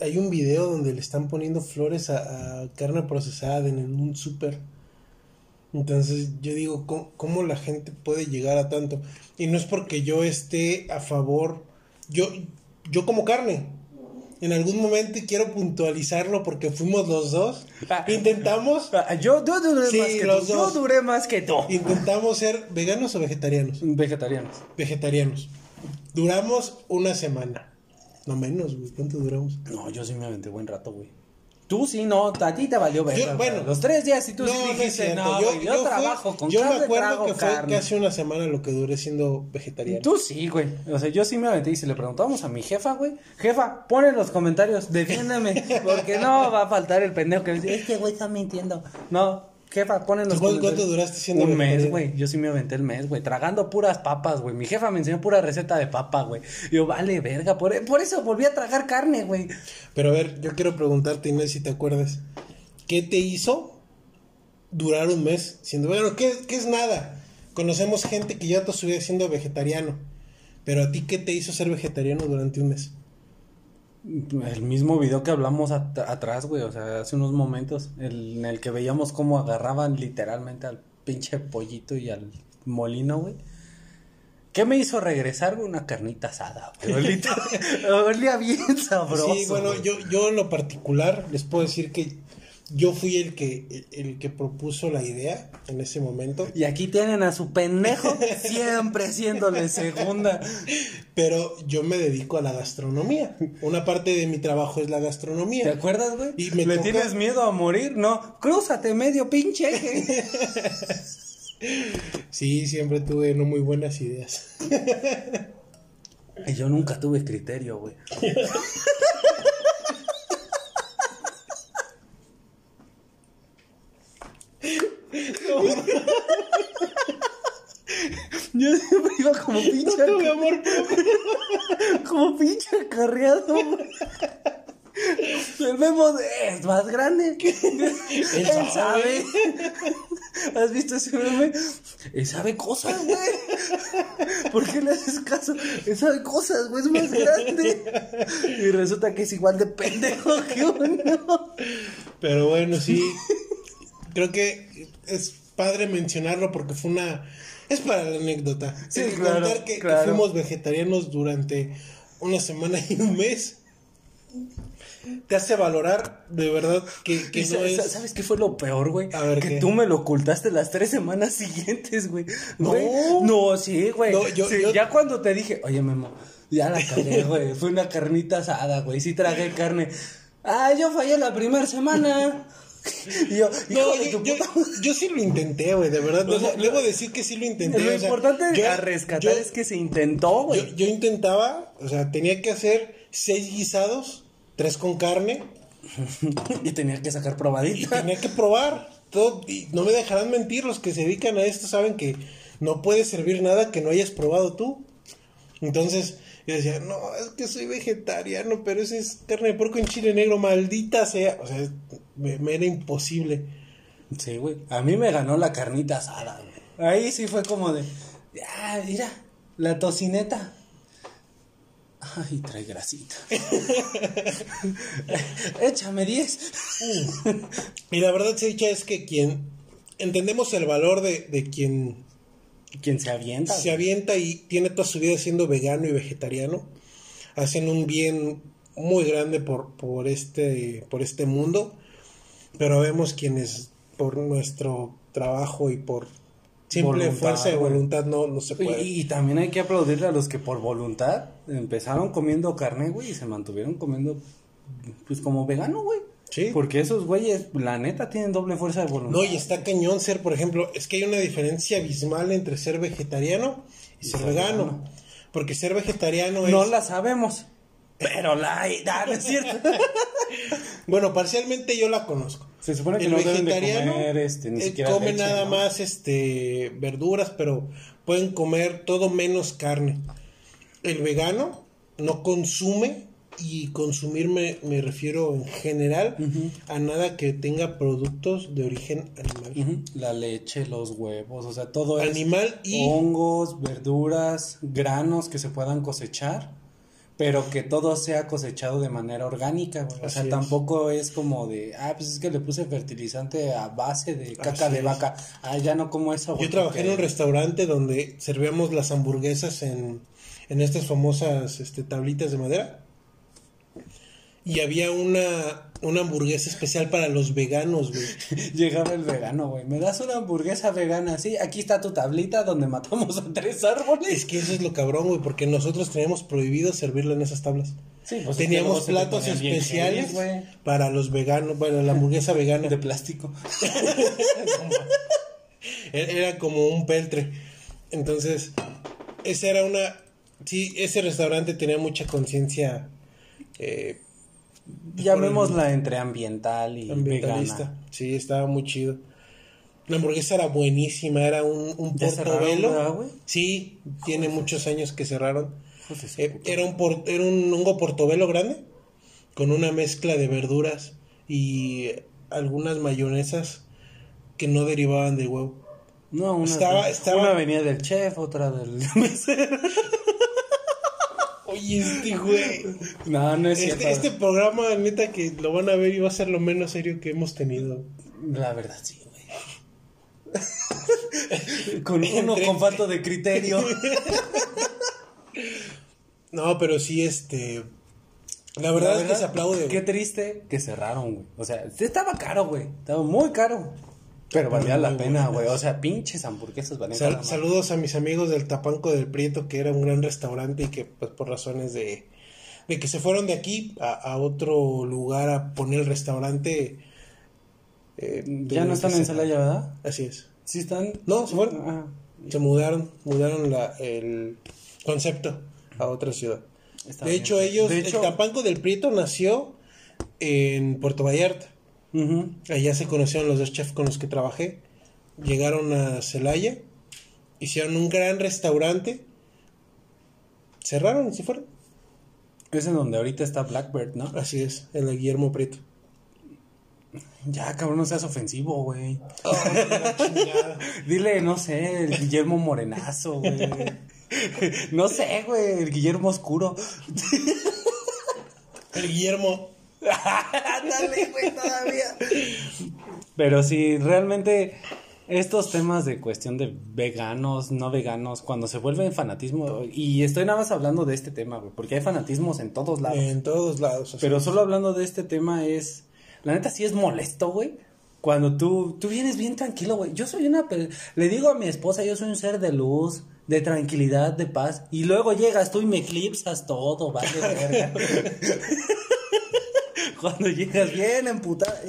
hay un video donde le están poniendo flores a, a carne procesada en un súper. Entonces yo digo, ¿cómo, cómo la gente puede llegar a tanto? Y no es porque yo esté a favor, yo, yo como carne. En algún momento y quiero puntualizarlo porque fuimos los dos. Ah. Intentamos, Ah, Yo, yo duré Sí, más que los tú. Yo dos. duré más que tú. intentamos ser veganos o vegetarianos. Vegetarianos. Vegetarianos. Duramos una semana. No menos, güey. ¿Cuánto duramos? No, yo sí me aventé buen rato, güey. Tú sí, no, a ti te valió ver. Yo- bueno. los tres días y tú sí no, es dijiste, no, yo, yo, yo fue- trabajo con yo carne, me acuerdo trago que fue carne. casi una semana lo que duré siendo vegetariano. Tú sí, güey. O sea, yo sí me aventé y si le preguntamos a mi jefa, güey, jefa, pon en los comentarios, defiéndeme, [LAUGHS] porque no va a faltar el pendejo que dice, este güey está mintiendo. No, jefa, ponen los ¿Tú cuánto- cuánto duraste siendo Un mes, güey. Yo sí me aventé el mes, güey. Tragando puras papas, güey. Mi jefa me enseñó pura receta de papa, güey. Yo, vale, verga. Por, por eso volví a tragar carne, güey. Pero a ver, yo quiero preguntarte, Inés, si te acuerdas. ¿Qué te hizo durar un mes siendo vegano? ¿Qué, qué es nada? Conocemos gente que ya toda su vida siendo vegetariano. Pero a ti, ¿qué te hizo ser vegetariano durante un mes? El mismo video que hablamos at- atrás, güey. O sea, hace unos momentos. el- en el que veíamos cómo agarraban literalmente al pinche pollito y al molino, güey. ¿Qué me hizo regresar? Una carnita asada, güey. [LAUGHS] Olía, olía bien sabroso. sí, bueno, güey. yo, yo en lo particular les puedo decir que yo fui el que, el, el que propuso la idea en ese momento. Y aquí tienen a su pendejo [LAUGHS] siempre haciéndole segunda. Pero yo me dedico a la gastronomía. Una parte de mi trabajo es la gastronomía. ¿Te acuerdas, güey? Y me ¿Le toca- tienes miedo a morir? No, crúzate medio pinche. [LAUGHS] Sí, siempre tuve no muy buenas ideas. Yo nunca tuve criterio, güey. [LAUGHS] Yo siempre iba como pinche, tuve amor [LAUGHS] como pinche acarreado, güey. El Memo es más grande. [LAUGHS] Él sabe. sabe. ¿Has visto ese meme? Él sabe cosas, güey. ¿Por qué le haces caso? Él sabe cosas, güey. Es más grande. Y resulta que es igual de pendejo que uno. Pero bueno, sí. Creo que es padre mencionarlo porque fue una. Es para la anécdota. Sí, El claro, contar que, que claro. fuimos vegetarianos durante una semana y un mes. Te hace valorar de verdad que, que no es. ¿Sabes qué fue lo peor, güey? A ver, que ¿qué? tú me lo ocultaste las tres semanas [LAUGHS] siguientes, güey. No. Güey, No, sí, güey. No, yo- Sí, yo- Ya cuando te dije, oye, Memo, ya la cagué, [LAUGHS] güey. Fue una carnita asada, güey. Sí tragué carne. Ah, yo fallé la primera semana. Y yo, No, yo, sí lo intenté, güey, de verdad. O sea, Debo, debo decir que sí lo intenté. Lo o sea, importante a rescatar es que se intentó, güey. yo intentaba, o sea, tenía que hacer seis guisados, tres con carne, [LAUGHS] Y tenía que sacar y probadita. tenía que probar. Todo, y no me dejarán mentir, los que se dedican a esto saben que no puedes servir nada que no hayas probado tú. Entonces, yo decía, no, es que soy vegetariano, pero ese es carne de puerco en chile negro, maldita sea. O sea, me, me era imposible. Sí, güey. A mí me ganó la carnita asada, güey. Ahí sí fue como de, ah, mira, la tocineta. Ay, trae grasita. [LAUGHS] Échame 10. Y la verdad, Seicha, es que quien entendemos el valor de, de quien ¿Quién se avienta? se avienta y tiene toda su vida siendo vegano y vegetariano, hacen un bien muy grande por, por, este, por este mundo, pero vemos quienes por nuestro trabajo y por simple Voluntad, fuerza de voluntad no, no se puede. Y, y también hay que aplaudirle a los que por voluntad empezaron comiendo carne, güey, y se mantuvieron comiendo, pues como vegano, güey. Sí. Porque esos güeyes, la neta, tienen doble fuerza de voluntad. No, y está cañón ser, por ejemplo, es que hay una diferencia abismal entre ser vegetariano y ser ser vegano. vegano. Porque ser vegetariano es... No la sabemos. Pero la hay. [LAUGHS] Ah, no es cierto. [LAUGHS] Bueno, parcialmente yo la conozco. Se supone que el no deben de vegetariano comer, este, ni eh, siquiera come leche, nada ¿no? más este verduras, pero pueden comer todo menos carne. El vegano no consume y consumir me, refiero en general a nada que tenga productos de origen animal. La leche, los huevos, o sea, todo es Animal y hongos, verduras, granos que se puedan cosechar, pero que todo sea cosechado de manera orgánica, güey. O sea, es. tampoco es como de, ah, pues es que le puse fertilizante a base de caca Así de es. vaca. Ah, ya no como eso, güey. yo trabajé en un restaurante donde servíamos las hamburguesas en, en estas famosas este, tablitas de madera. Y había una, una hamburguesa especial para los veganos, güey. [LAUGHS] Llegaba el vegano, güey. ¿Me das una hamburguesa vegana? Sí, aquí está tu tablita donde matamos a tres árboles. Es que eso es lo cabrón, güey, porque nosotros teníamos prohibido servirlo en esas tablas. Sí, pues Teníamos platos bien especiales güey. para los veganos, bueno, la hamburguesa vegana. De plástico. [LAUGHS] [LAUGHS] Era era como un peltre. Entonces, esa era una... Sí, ese restaurante tenía mucha conciencia eh, Llamémosla entre ambiental y ambientalista. vegana. Sí, estaba muy chido. La hamburguesa era buenísima, era un, un ¿Ya cerraron, verdad, portobelo. Sí, tiene muchos años que cerraron. Eh, era, un por- era un hongo portobelo grande con una mezcla de verduras y algunas mayonesas que no derivaban del huevo. No, una, Estaba- estaba- una venía del chef, otra del [LAUGHS] mesero. Este güey. No, no es cierto. Este, este programa, neta, que lo van a ver y va a ser lo menos serio que hemos tenido. La verdad, sí, güey. [LAUGHS] con uno Entre- con falta de criterio. [LAUGHS] No, pero sí, este. La verdad, es que se aplaude. Qué güey. triste que cerraron, güey. O sea, estaba caro, güey. Estaba muy caro. Pero valía la pena, güey. O sea, pinches hamburguesas valían Sal- madre. saludos a mis amigos del Tapanco del Prieto, que era un gran restaurante y que, pues, por razones de, de que se fueron de aquí a, a otro lugar a poner el restaurante. eh, Ya no están en. Celaya, ¿verdad? Así es. Sí están. No, se fueron. Ah, Se mudaron, mudaron la, el concepto a otra ciudad. está de bien. hecho, ellos, De hecho- el Tapanco del Prieto nació en Puerto Vallarta. Allá se conocieron los dos chefs con los que trabajé. Llegaron a Celaya, hicieron un gran restaurante, cerraron se fueron. Es en donde ahorita está Blackbird, ¿no? Así es, en la Guillermo Prieto. Ya, cabrón, no seas ofensivo, güey. Oh. [LAUGHS] Dile, no sé, el Guillermo Morenazo, güey. [LAUGHS] No sé, güey, el Guillermo Oscuro. el Guillermo. [LAUGHS] Ándale, güey, todavía. Pero sí, realmente estos temas de cuestión de veganos, no veganos, cuando se vuelven fanatismo, y estoy nada más hablando de este tema, güey, porque hay fanatismos en todos lados. En todos lados. Pero es. solo hablando de este tema es, la neta sí es molesto, güey. Cuando tú, tú vienes bien tranquilo, güey. Yo soy una, le digo a mi esposa, yo soy un ser de luz, de tranquilidad, de paz. Y luego llegas tú y me eclipsas todo, vale verga. [LAUGHS] Cuando llegas bien emputada,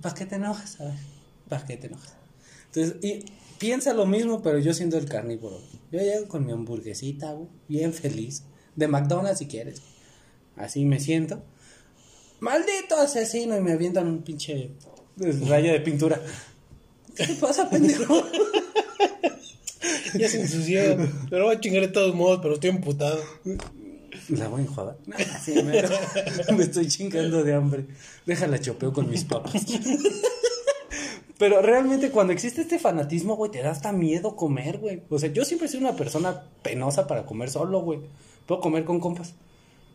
¿para qué te enojas? ¿Para qué te enojas? Entonces, y piensa lo mismo, pero yo siendo el carnívoro. Yo llego con mi hamburguesita, güey, bien feliz. De McDonald's si quieres. Así me siento. Maldito asesino y me avientan un pinche raya de pintura. ¿Qué te pasa, pendejo? [LAUGHS] Ya se ensució. pero voy a chingar de todos modos, pero estoy emputado. La voy a enjuagar. [LAUGHS] Sí, me, me estoy chingando de hambre. Déjala chopeo con mis papas. Pero realmente cuando existe este fanatismo, güey, te da hasta miedo comer, güey. O sea, yo siempre he sido una persona penosa para comer solo, güey. Puedo comer con compas.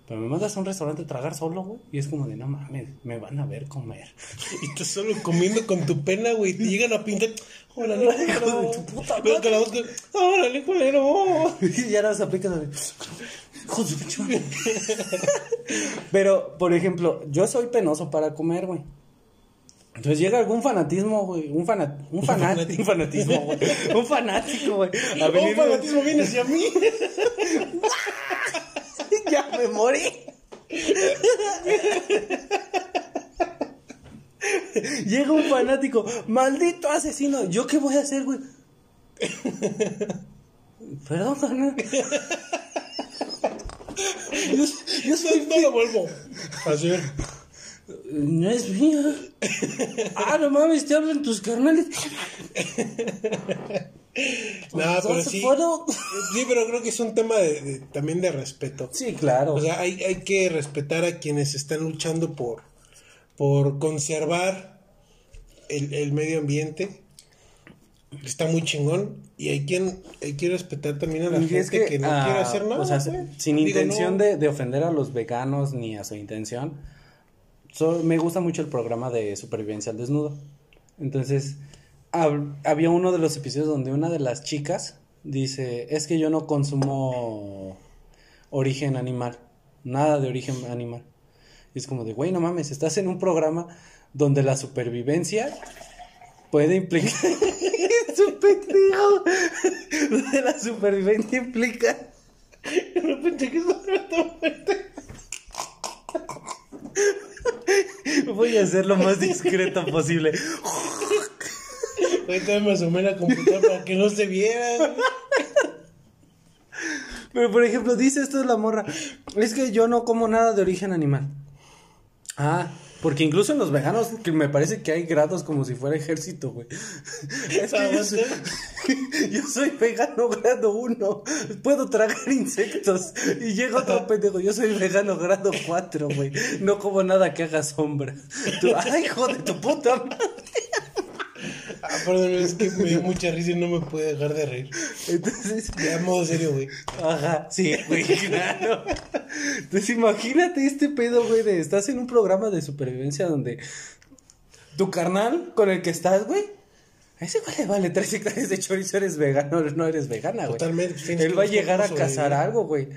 Pero me mandas a un restaurante a tragar solo, güey. Y es como de, no mames, me van a ver comer. [LAUGHS] Y estás solo comiendo con tu pena, güey. Te llegan a pintar. Órale, Hijo culero. de tu puta Veo que la boca. Órale, culero. [LAUGHS] y ya las aplicas de... Madre. [LAUGHS] Pero, por ejemplo, yo soy penoso para comer, güey. Entonces llega algún fanatismo, güey. Un, fana, un, fanat- un fanatismo, güey. Un fanático, güey. Un fanatismo viene hacia mí. Ya me morí. Llega un fanático, maldito asesino. ¿Yo qué voy a hacer, güey? [LAUGHS] Perdón, carnal. [LAUGHS] Yo, yo soy No, no lo vuelvo. Así. No es mía. Ah, no mames, te hablan tus carnales. No, pero Entonces, sí. Sí, pero creo que es un tema de, de- también de respeto. Sí, claro. O sea, hay, hay que respetar a quienes están luchando por, por conservar el, el medio ambiente. Está muy chingón. Y hay quien hay que respetar también a la Y gente es que, no ah, quiere hacer nada. O sea, sin Digo, intención no. de, de ofender a los veganos ni a su intención. Me gusta mucho el programa de supervivencia al desnudo. Entonces, hab- había uno de los episodios donde una de las chicas dice, es que yo no consumo origen animal, nada de origen animal. Y es como de, güey, no mames, estás en un programa donde la supervivencia puede implicar... [LAUGHS] La supervivencia implica... [LAUGHS] No que. Voy a ser lo más discreto posible. Ahorita me asomé la computadora para que no se viera. Pero por ejemplo, dice esto es la morra. Es que yo no como nada de origen animal. Ah, Porque incluso en los veganos, que me parece que hay grados como si fuera ejército, güey. [LAUGHS] Es que yo, soy, [LAUGHS] yo soy vegano grado 1. Puedo tragar [LAUGHS] insectos. Y llega otro pendejo. Yo soy vegano grado 4, güey. No como nada que haga sombra. Tú, ay, hijo de tu puta madre. Ah, perdón, es que me dio mucha risa y no me puede dejar de reír. Entonces, Ya, modo serio, güey. Ajá, sí, güey, claro. Entonces imagínate este pedo, güey, de estás en un programa de supervivencia donde tu carnal con el que estás, güey, a ese güey le vale tres hectáreas de chorizo, eres vegano, no eres vegana, güey. Totalmente, Él va a llegar a cazar algo, güey.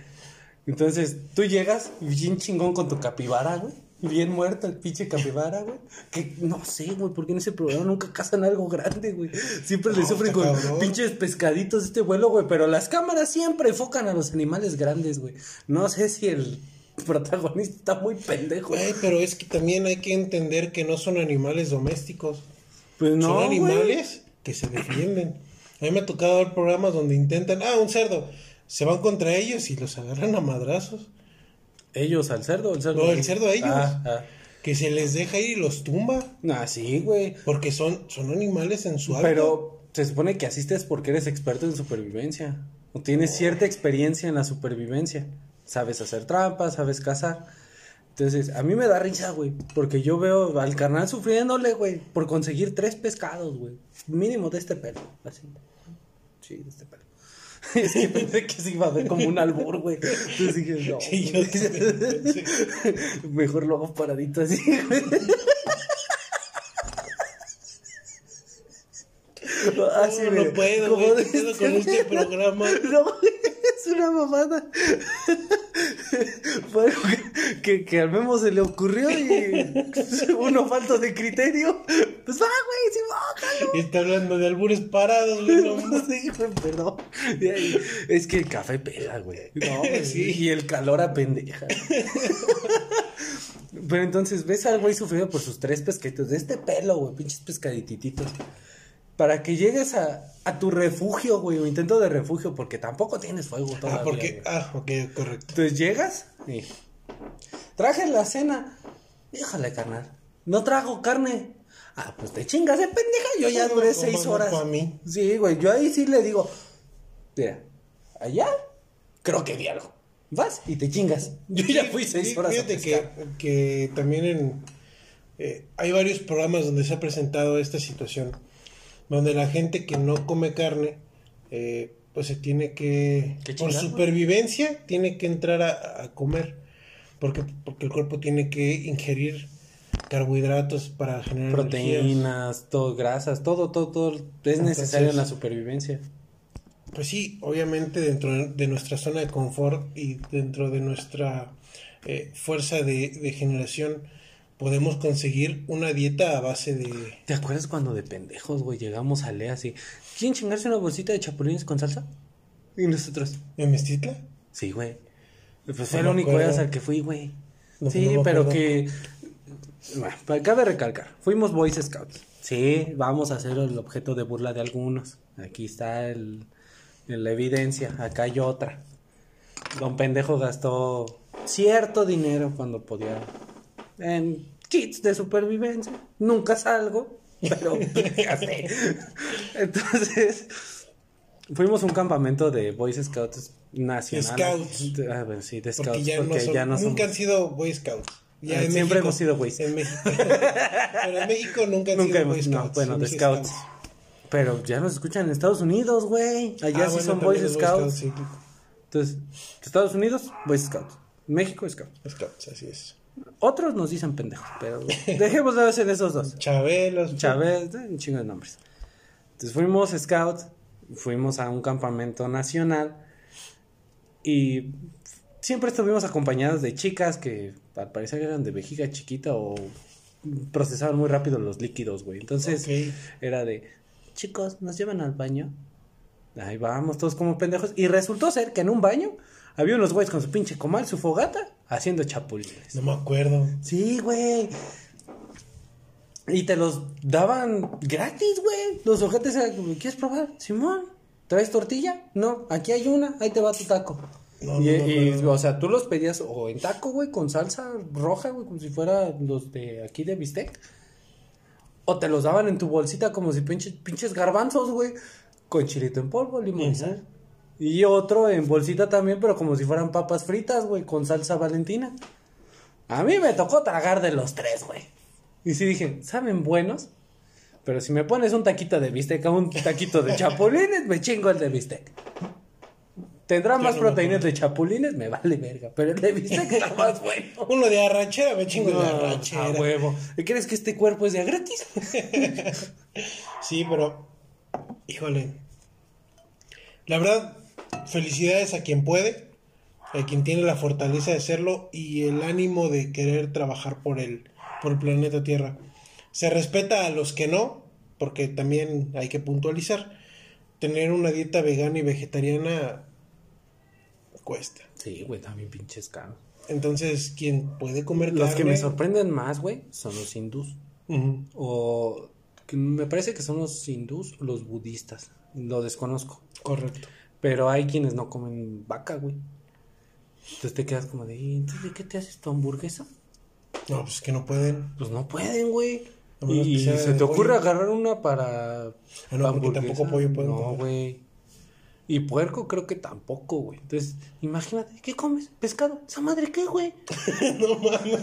Entonces, tú llegas bien chingón con tu capibara, güey. Bien muerto el pinche capibara, güey. Que no sé, güey, porque en ese programa nunca cazan algo grande, güey. Siempre le sufren con cabrón. pinches pescaditos este vuelo, güey. Pero las cámaras siempre enfocan a los animales grandes, güey. No sé si el protagonista está muy pendejo. Güey, pero es que también hay que entender que no son animales domésticos. Pues no, son güey. animales que se defienden. A mí me ha tocado ver programas donde intentan, ah, un cerdo. Se van contra ellos y los agarran a madrazos. Ellos al cerdo, el cerdo. No, el cerdo a ellos. Ah, ah. Que se les deja ir y los tumba. Ah, sí, güey. Porque son, son animales en su hábitat. Pero se supone que asistes porque eres experto en supervivencia. O tienes cierta experiencia en la supervivencia. Sabes hacer trampas, sabes cazar. Entonces, a mí me da risa, güey. Porque yo veo al carnal sufriéndole, güey. Por conseguir tres pescados, güey. Mínimo de este pelo. Así. Sí, de este pelo. [LAUGHS] Es que pensé que se iba a ver como un albur, güey. Entonces dije, no. Sí, yo pensé. Mejor lo hago paradito así, güey. Así, No, no puedo, güey. ¿Qué pedo con [LAUGHS] este programa? No, es una mamada. [LAUGHS] Fue algo que, que, que al Memo se le ocurrió y [LAUGHS] uno falto de criterio. Pues va, güey, sí, bájalo. Y está hablando de albures parados, güey. No, [LAUGHS] sé, güey, perdón. Es que el café pega, güey. No, güey, Sí. Y el calor a pendeja. Pero entonces ves al güey sufriendo por sus tres pescaditos de este pelo, güey, pinches pescadititos. Para que llegues a, a tu refugio, güey, o intento de refugio, porque tampoco tienes fuego todavía. Ah, porque. Ah, ok, correcto. Entonces llegas y. Traje la cena. Híjole, carnal. No trago carne. Ah, pues te chingas de pendeja. Yo ya duré ¿cómo seis horas. pa' mí? Sí, güey. Yo ahí sí le digo. Mira, allá creo que vi algo. Vas y te chingas. [LAUGHS] Yo ya fui seis horas. a Fíjate que también en. eh, hay varios programas donde se ha presentado esta situación. Donde la gente que no come carne. eh, pues se tiene que. Por supervivencia, tiene que entrar a, a comer. Porque, porque el cuerpo tiene que ingerir carbohidratos para generar. Proteínas, todo, grasas, todo, todo, todo es necesario en la supervivencia. Pues sí, obviamente dentro de nuestra zona de confort y dentro de nuestra eh, fuerza de, de generación podemos conseguir una dieta a base de... ¿Te acuerdas cuando de pendejos, güey, llegamos a Lea así? ¿Quieren chingarse una bolsita de chapulines con salsa? Y nosotros, ¿De mezcitla? sí, güey. Pues fue No el único día al que fui, güey. No, sí, no pero que... Bueno, pa- cabe recalcar, fuimos Boy Scouts. Sí, vamos a ser el objeto de burla de algunos. Aquí está el, la evidencia, acá hay otra. Don Pendejo gastó cierto dinero cuando podía en kits de supervivencia. Nunca salgo, pero. [LAUGHS] Entonces, fuimos a un campamento de Boy Scouts nacional. Scouts. Ah, bueno, sí, de Scouts, Porque ya no porque son, ya no nunca somos- han sido Boy Scouts. Ya Ah, siempre México- hemos sido. En México. [LAUGHS] Pero en México nunca han Nunca sido hemos, Boy no, Scouts. bueno, de somos Scouts. Pero ya nos escuchan en Estados Unidos, güey. Allá Ah, sí bueno, son Boy los Scouts. sí. Entonces, Estados Unidos, Boy Scouts. México, Scouts. Scouts, así es. Otros nos dicen pendejos, pero [LAUGHS] dejemos de en esos dos. Chabelos. Chávez, eh, un chingo de nombres. Entonces fuimos Scouts, fuimos a un campamento nacional y siempre estuvimos acompañados de chicas que al parecer eran de vejiga chiquita o procesaban muy rápido los líquidos, güey. Entonces Ok. era de, chicos, ¿nos llevan al baño? Ahí vamos, todos como pendejos. Y resultó ser que en un baño había unos güeyes con su pinche comal, su fogata, haciendo chapulines. No me acuerdo. Sí, güey. Y te los daban gratis, güey. Los ojetes eran como, ¿quieres probar? Simón, ¿traes tortilla? No, aquí hay una, ahí te va tu taco. No, y, no y, acuerdo. o sea, tú los pedías o en taco, güey, con salsa roja, güey, como si fuera los de aquí de bistec. O te los daban en tu bolsita como si pinches, pinches garbanzos, güey, con chilito en polvo, limón y sal. Y otro en bolsita también, pero como si fueran papas fritas, güey, con salsa valentina. A mí me tocó tragar de los tres, güey. Y sí dije, ¿saben buenos? Pero si me pones un taquito de bistec a un taquito de chapulines, me chingo el de bistec. Tendrá Yo más no proteínas de chapulines, me vale verga. Pero el de bistec está más bueno. Uno de arrachera, me chingo No, de a arrachera. huevo. ¿Y ¿Crees que este cuerpo es de a gratis? [LAUGHS] Sí, pero, híjole. La verdad, felicidades a quien puede, a quien tiene la fortaleza de hacerlo y el ánimo de querer trabajar por el, por el planeta Tierra. Se respeta a los que no, porque también hay que puntualizar. Tener una dieta vegana y vegetariana cuesta. Sí, güey, también pinches caros. Entonces, quien puede comer Los que me sorprenden más, güey, son los hindús. O que me parece que son los hindús los budistas. Lo desconozco. Correcto. Pero hay quienes no comen vaca, güey. Entonces te quedas como de, "¿Y entonces de qué te haces tu hamburguesa? No, pues que no pueden. Pues no pueden, güey. Y se te ocurre agarrar una para. Ah, no, hamburguesa? tampoco pollo pueden No, güey. Y puerco creo que tampoco, güey. Entonces, imagínate, ¿qué comes? ¿Pescado? ¿Esa madre qué, güey? [LAUGHS] no mames.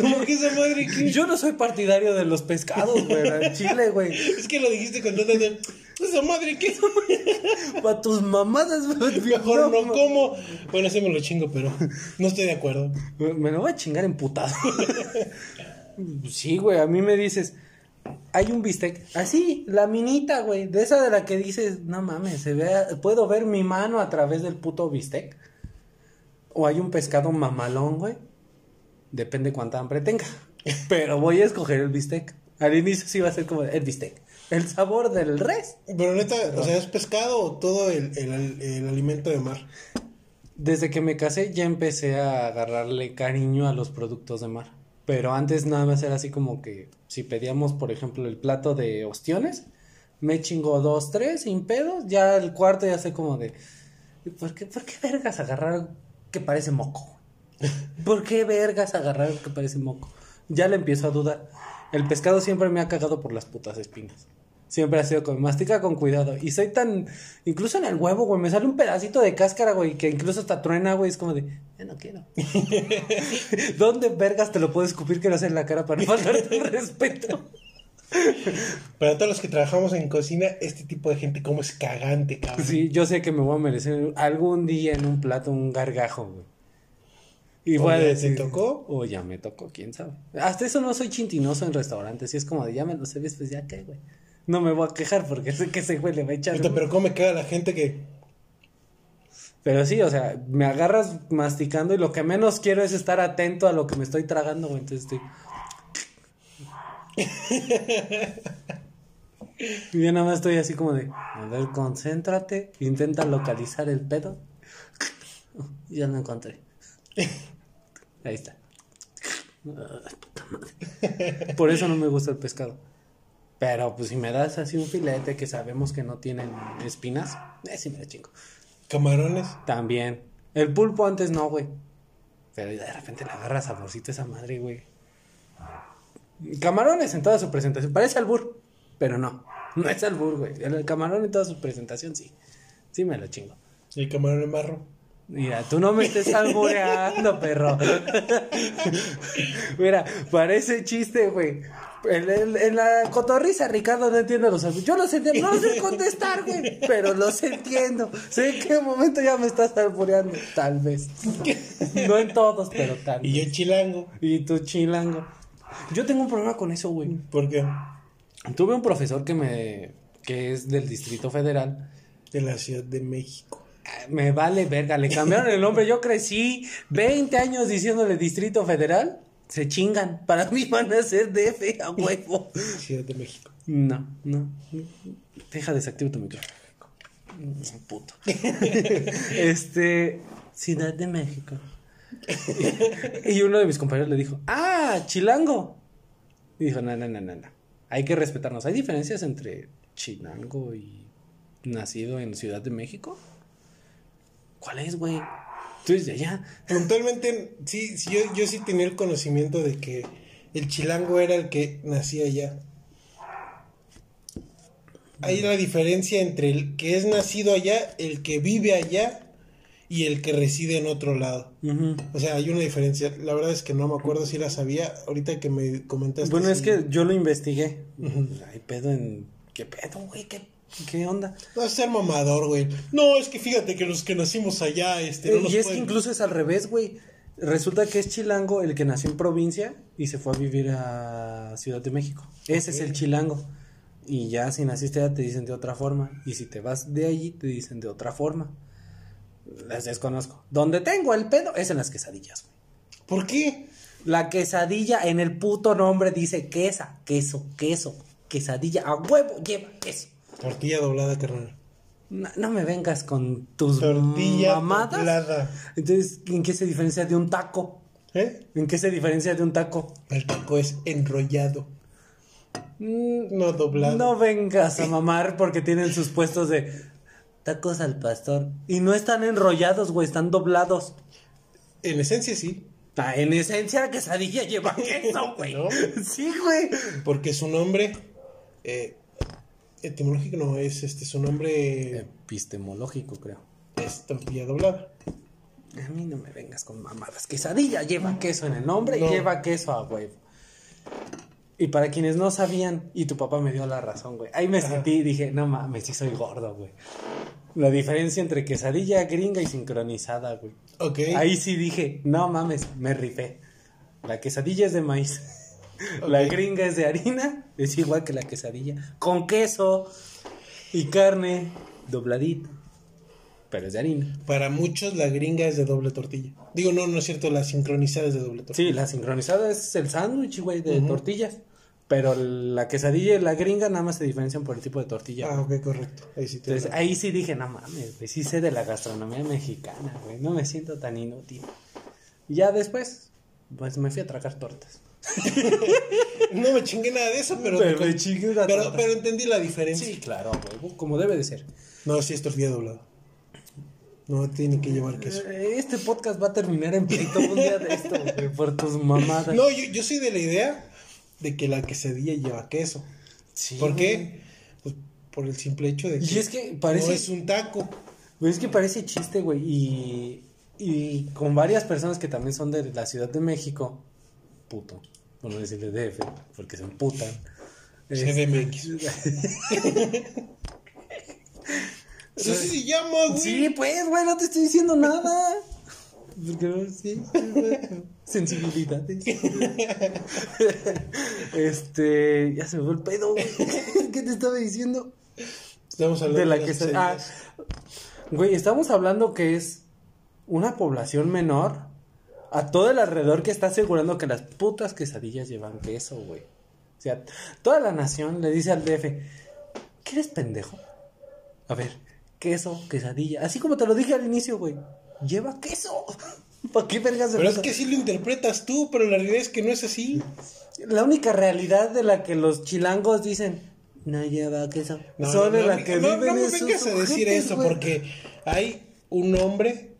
¿Cómo que esa madre que Yo no soy partidario de los pescados, güey. al Chile, güey. Es que lo dijiste con tanta de, esa madre que [LAUGHS] Para tus mamadas, mejor no como. Bueno, sí me lo chingo, pero no estoy de acuerdo. Me lo voy a chingar emputado. [LAUGHS] sí, güey, a mí me dices, hay un bistec, así, la minita, güey, de esa de la que dices, no mames, se ve, puedo ver mi mano a través del puto bistec. O hay un pescado mamalón, güey. Depende cuánta hambre tenga. Pero voy a escoger el bistec. Al inicio sí va a ser como el bistec. El sabor del res. Pero neta, o sea, ¿es pescado o todo el, el- el alimento de mar? Desde que me casé ya empecé a agarrarle cariño a los productos de mar. Pero antes nada más era así como que si pedíamos, por ejemplo, el plato de ostiones, me chingo dos, tres sin pedos, ya el cuarto ya sé como de, ¿por qué, por qué vergas agarrar que parece moco? [LAUGHS] ¿Por qué vergas agarrar que parece moco? Ya le empiezo a dudar. El pescado siempre me ha cagado por las putas espinas. Siempre ha sido como, mastica con cuidado. Y soy tan, incluso en el huevo, güey, me sale un pedacito de cáscara, güey, que incluso hasta truena, güey, es como de, ya no quiero. [LAUGHS] ¿Dónde vergas te lo puedo escupir que no sea en la cara para no faltarte el respeto? Para todos los que trabajamos en cocina, este tipo de gente como es cagante, cabrón. Sí, yo sé que me voy a merecer algún día en un plato un gargajo, güey. Y ¿O voy a ya te tocó? O ya me tocó, quién sabe. Hasta eso no soy chintinoso en restaurantes. Y es como de ya me lo sé, pues ya qué, güey. No me voy a quejar porque sé que ese güey le va a echar. Puta, pero cómo me caga la gente que Pero sí, o sea, me agarras masticando y lo que menos quiero es estar atento a lo que me estoy tragando, güey. Entonces estoy. Y yo nada más estoy así como de, a ver, concéntrate, intenta localizar el pedo. [LAUGHS] Ya lo encontré. Ahí está. [LAUGHS] Por eso no me gusta el pescado. Pero pues si me das así un filete que sabemos que no tienen espinas, eh, sí me lo chingo. camarones. También. El pulpo antes no, güey. Pero de repente le agarra saborcito a esa madre, güey. Camarones en toda su presentación. Parece albur, pero no. [LAUGHS] No es albur, güey. El camarón en toda su presentación, sí. Sí me lo chingo. El camarón en barro. Mira, tú no me estés albureando, perro. Mira, parece chiste, güey. En, en- en la cotorriza, Ricardo no entiende los albures. Yo los entiendo, no sé contestar, güey. Pero los entiendo. Sé en qué momento ya me estás albureando. Tal vez. No en todos, pero tal vez. Y yo chilango. Y tu chilango. Yo tengo un problema con eso, güey. ¿Por qué? Tuve un profesor que me. que es del Distrito Federal. De la Ciudad de México. Me vale verga, le cambiaron el nombre. Yo crecí 20 años diciéndole Distrito Federal. Se chingan. Para mí van a ser DF a huevo. Ciudad de México. No, no. Deja desactivo tu micrófono. Mm, Puto. [LAUGHS] Este. Ciudad de México. Y uno de mis compañeros le dijo: ¡Ah, chilango! Y dijo: No, no, no, no, no. Hay que respetarnos. ¿Hay diferencias entre chilango y nacido en Ciudad de México? ¿Cuál es, güey? Tú eres de allá. Puntualmente, sí, sí yo, yo sí tenía el conocimiento de que el chilango era el que nacía allá. Hay la diferencia entre el que es nacido allá, el que vive allá y el que reside en otro lado. O sea, hay una diferencia. La verdad es que no me acuerdo si la sabía. Ahorita que me comentaste. Bueno, es que yo lo investigué. Ujú. Hay pedo en. ¿Qué pedo, güey? ¿Qué, ¿Qué onda? No es ser mamador, güey. No, es que fíjate que los que nacimos allá, este, no Eh, nos y es que incluso es al revés, güey. Resulta que es chilango el que nació en provincia y se fue a vivir a Ciudad de México. Ese es el chilango. Y ya si naciste allá te dicen de otra forma. Y si te vas de allí te dicen de otra forma. Las desconozco. Donde tengo el pedo es en las quesadillas, güey. ¿Por qué? La quesadilla en el puto nombre dice quesa, queso, queso, quesadilla. A huevo lleva queso. Tortilla doblada, carnal. No, no me vengas con tus Tortilla mamadas. doblada. Entonces, ¿en qué se diferencia de un taco? ¿Eh? ¿En qué se diferencia de un taco? El taco es enrollado, Mm, no doblado. No vengas a mamar porque tienen sus puestos de tacos al pastor. Y no están enrollados, güey, están doblados. En esencia sí, Ah, en esencia, la quesadilla lleva queso, güey. ¿No? Sí, güey. porque su nombre eh, etimológico no es este, su nombre Epistemológico, creo. es tortilla doblada. A mí no me vengas con mamadas. Quesadilla lleva queso en el nombre No. y lleva queso a huevo. Y para quienes no sabían, y tu papá me dio la razón, güey. Ahí me Ajá. sentí y dije, no mames, sí soy gordo, güey. La diferencia entre quesadilla gringa y sincronizada, güey. Ok. Ahí sí dije, no mames, me rifé. La quesadilla es de maíz. La gringa es de harina, es igual que la quesadilla. Con queso y carne dobladita. Pero es de harina. Para muchos la gringa es de doble tortilla. Digo, no, no es cierto, la sincronizada es de doble tortilla. Sí, la sincronizada es el sándwich, güey, de tortillas. Pero la quesadilla y la gringa nada más se diferencian por el tipo de tortilla. Ah, ok, correcto. Ahí sí te Entonces ahí sí dije, no mames, güey, sí sé de la gastronomía mexicana, güey, no me siento tan inútil. Y ya después, pues me fui a tragar tortas. [LAUGHS] No me chingué nada de eso, pero, Pero me chingué una pero, pero entendí la diferencia. Sí, claro, güey, como debe de ser. No, sí es tortilla doblada. No tiene que llevar queso. Eh, Este podcast va a terminar en pleito un día de esto, güey, por tus mamadas. No, yo, yo soy de la idea de que la quesadilla lleva queso. Sí, ¿Por qué? Pues por el simple hecho de que Y es que parece- no es un taco. Güey, es que parece chiste, güey. Y, y con varias personas que también son de la Ciudad de México. Puto. Por no decirle DF, porque se emputan. CDMX. Se llama, güey. Sí, pues, güey, no te estoy diciendo nada. Porque no, sí, [LAUGHS] sensibilidades. [LAUGHS] este, ya se me fue el pedo, güey. [LAUGHS] ¿Qué te estaba diciendo? Estamos hablando De la que se... Ah, güey, estamos hablando que es una población menor a todo el alrededor que está asegurando que las putas quesadillas llevan queso, güey. O sea, toda la nación le dice al DF, ¿qué eres pendejo? A ver, queso, quesadilla, así como te lo dije al inicio, güey. Lleva queso. [LAUGHS] ¿Para qué vergas Pero es que sí lo interpretas tú, pero la realidad es que no es así. La única realidad de la que los chilangos dicen no lleva queso. No, no, la no, que viven no me vengas a decir eso güey. porque hay un hombre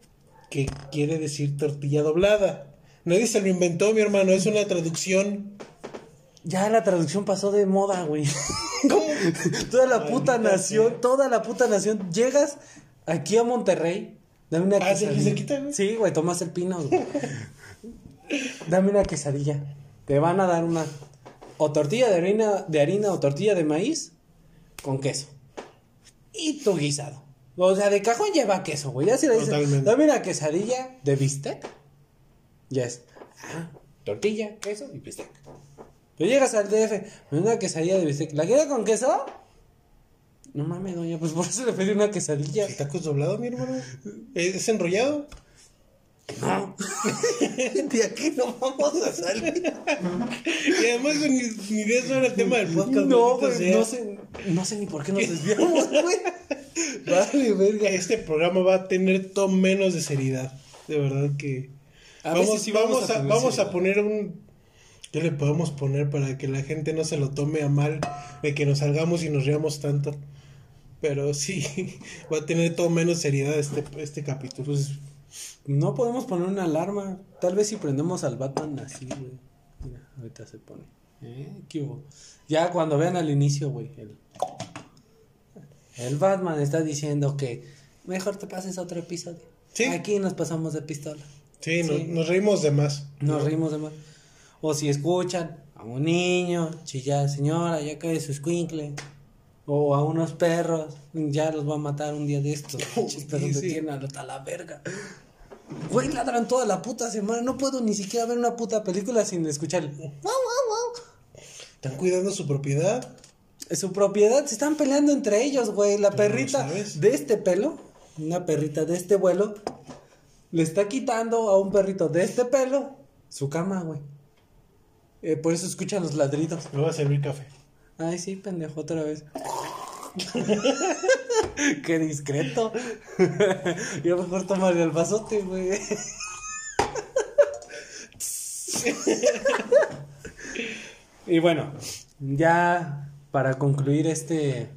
que quiere decir tortilla doblada. Nadie se lo inventó, mi hermano, es una traducción. Ya la traducción pasó de moda, güey. [LAUGHS] ¿Cómo? toda la puta nación, toda la puta nación. Llegas aquí a Monterrey, dame una Ah, ¿de aquí quesadilla. güey? Sí, güey, tomas el pino, güey. [LAUGHS] dame una quesadilla. Te van a dar una o tortilla de harina, de harina o tortilla de maíz con queso. Y tu guisado. O sea, de cajón lleva queso, güey. Ya si le dices, Totalmente. dame una quesadilla de bistec. Ya es, ah, tortilla, queso y bistec. Pero llegas al DF, me da una quesadilla de bistec. ¿La quiere con queso? No mames, doña, pues por eso le pedí una quesadilla. ¿El taco es doblado, mi hermano? ¿Es enrollado? No. [LAUGHS] de aquí no vamos a salir. Y además ni, ni de eso era el tema del podcast. No, sea. no sé, no sé ni por qué nos desviamos, güey. [LAUGHS] Vale, verga. Este programa va a tener todo menos de seriedad. De verdad que. A vamos, veces sí vamos, vamos a vamos a poner un. ¿Qué le podemos poner para que la gente no se lo tome a mal de que nos salgamos y nos riamos tanto? pero sí, [LAUGHS] va a tener todo menos seriedad este, este capítulo. Pues no podemos poner una alarma. Tal vez si prendemos al Batman así, güey. Mira, ahorita se pone. ¿Eh? ¿Qué hubo? Ya cuando vean al inicio, güey. El, el Batman está diciendo que mejor te pases a otro episodio. Sí. Aquí nos pasamos de pistola. Sí, nos, Sí. nos reímos de más. Nos reímos de más. O si escuchan a un niño chillar, señora, ya cae su escuincle. O a unos perros, ya los va a matar un día de estos. [LAUGHS] Perros sí. de tierna, hasta la verga. Güey, ladran toda la puta semana. No puedo ni siquiera ver una puta película sin escuchar. el Wow, wow, wow. Están cuidando su propiedad. Su propiedad, se están peleando entre ellos, güey. La no perrita de este pelo, una perrita de este vuelo, le está quitando a un perrito de este pelo su cama, güey. Eh, por eso escuchan los ladridos. Me va a servir café. Ay, sí, pendejo, otra vez. [LAUGHS] [LAUGHS] Qué discreto. [LAUGHS] Yo mejor tomarle el vasote, güey. [LAUGHS] y bueno, ya para concluir este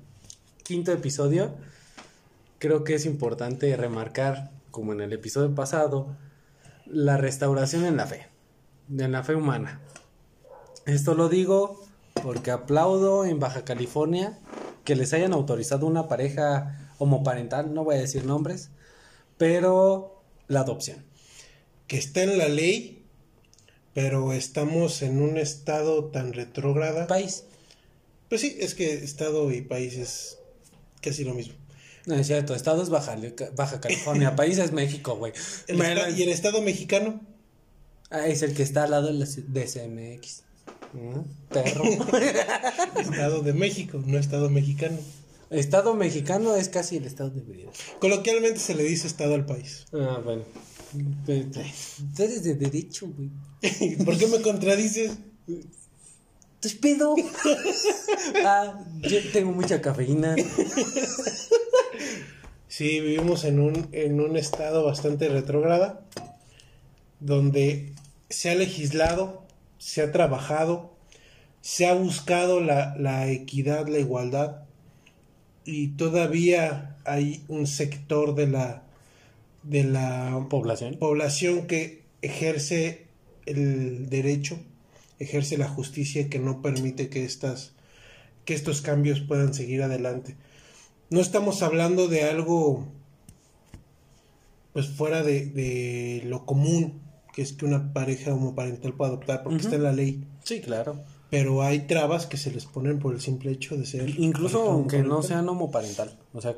quinto episodio, creo que es importante remarcar, como en el episodio pasado, la restauración en la fe, en la fe humana. Esto lo digo porque aplaudo en Baja California que les hayan autorizado una pareja homoparental, no voy a decir nombres, pero la adopción. Que está en la ley, pero estamos en un estado tan retrógrada. País. Pues sí, es que estado y país es casi lo mismo. No es cierto, estado es Baja, Baja California, [LAUGHS] país es México, güey. Y el estado mexicano, Ah, es el que está al lado de CMX. Mm, Perro. [LAUGHS] estado de México, no estado mexicano. estado mexicano es casi el estado de Mérida. Coloquialmente se le dice estado al país. Ah, bueno. Tú eres de derecho, güey. [LAUGHS] ¿Por qué me contradices? ¿Te pedo? [LAUGHS] ah, yo tengo mucha cafeína. Sí, vivimos en un, en un estado bastante retrógrada, donde se ha legislado, se ha trabajado, se ha buscado la, la equidad, la igualdad, y todavía hay un sector de la, de la Población. población que ejerce el derecho, ejerce la justicia que no permite que estas que estos cambios puedan seguir adelante. No estamos hablando de algo pues fuera de, de lo común, que es que una pareja homoparental pueda adoptar porque está en la ley, Sí, claro. pero hay trabas que se les ponen por el simple hecho de ser Incluso aunque no sean homoparental. O sea,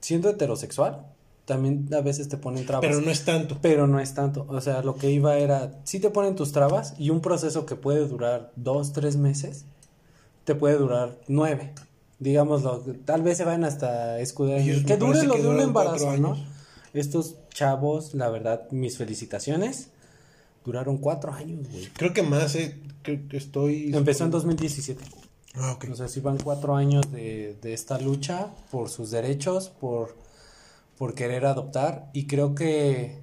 siendo heterosexual, también a veces te ponen trabas. pero no es tanto. Pero no es tanto. O sea, lo que iba era, sí te ponen tus trabas y un proceso que puede durar dos, tres meses, te puede durar nueve. Digámoslo, tal vez se vayan hasta escudar. Que dure lo de un embarazo, ¿no? Estos chavos, la verdad, mis felicitaciones. Duraron cuatro años, güey. Creo que más, eh, creo que estoy... Empezó en 2017. Ah, ok. O sea, sí van cuatro años de, de esta lucha por sus derechos, por, por querer adoptar. Y creo que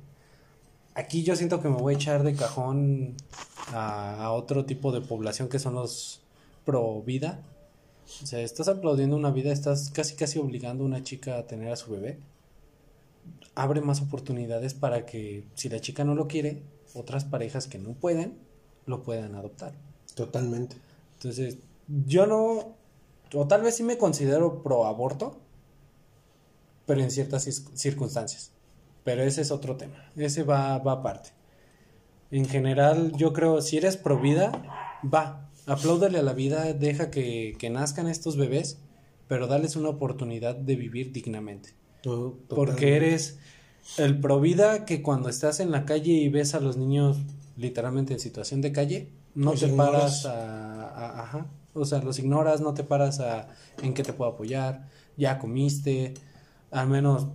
aquí yo siento que me voy a echar de cajón a, a otro tipo de población que son los pro vida. O sea, estás aplaudiendo una vida, estás casi casi obligando a una chica a tener a su bebé. Abre más oportunidades para que si la chica no lo quiere, otras parejas que no pueden, lo puedan adoptar. Totalmente. Entonces, yo no, o tal vez sí me considero pro aborto, pero en ciertas circunstancias. Pero ese es otro tema, ese va, va aparte. En general, yo creo, si eres pro vida, va, apláudale a la vida, deja que, que nazcan estos bebés, pero dales una oportunidad de vivir dignamente. To- Porque totalmente. eres el pro vida que cuando estás en la calle y ves a los niños literalmente en situación de calle, no Los te ignoras. paras a, a- ajá, o sea, los ignoras, no te paras a en qué te puedo apoyar, ya comiste, al menos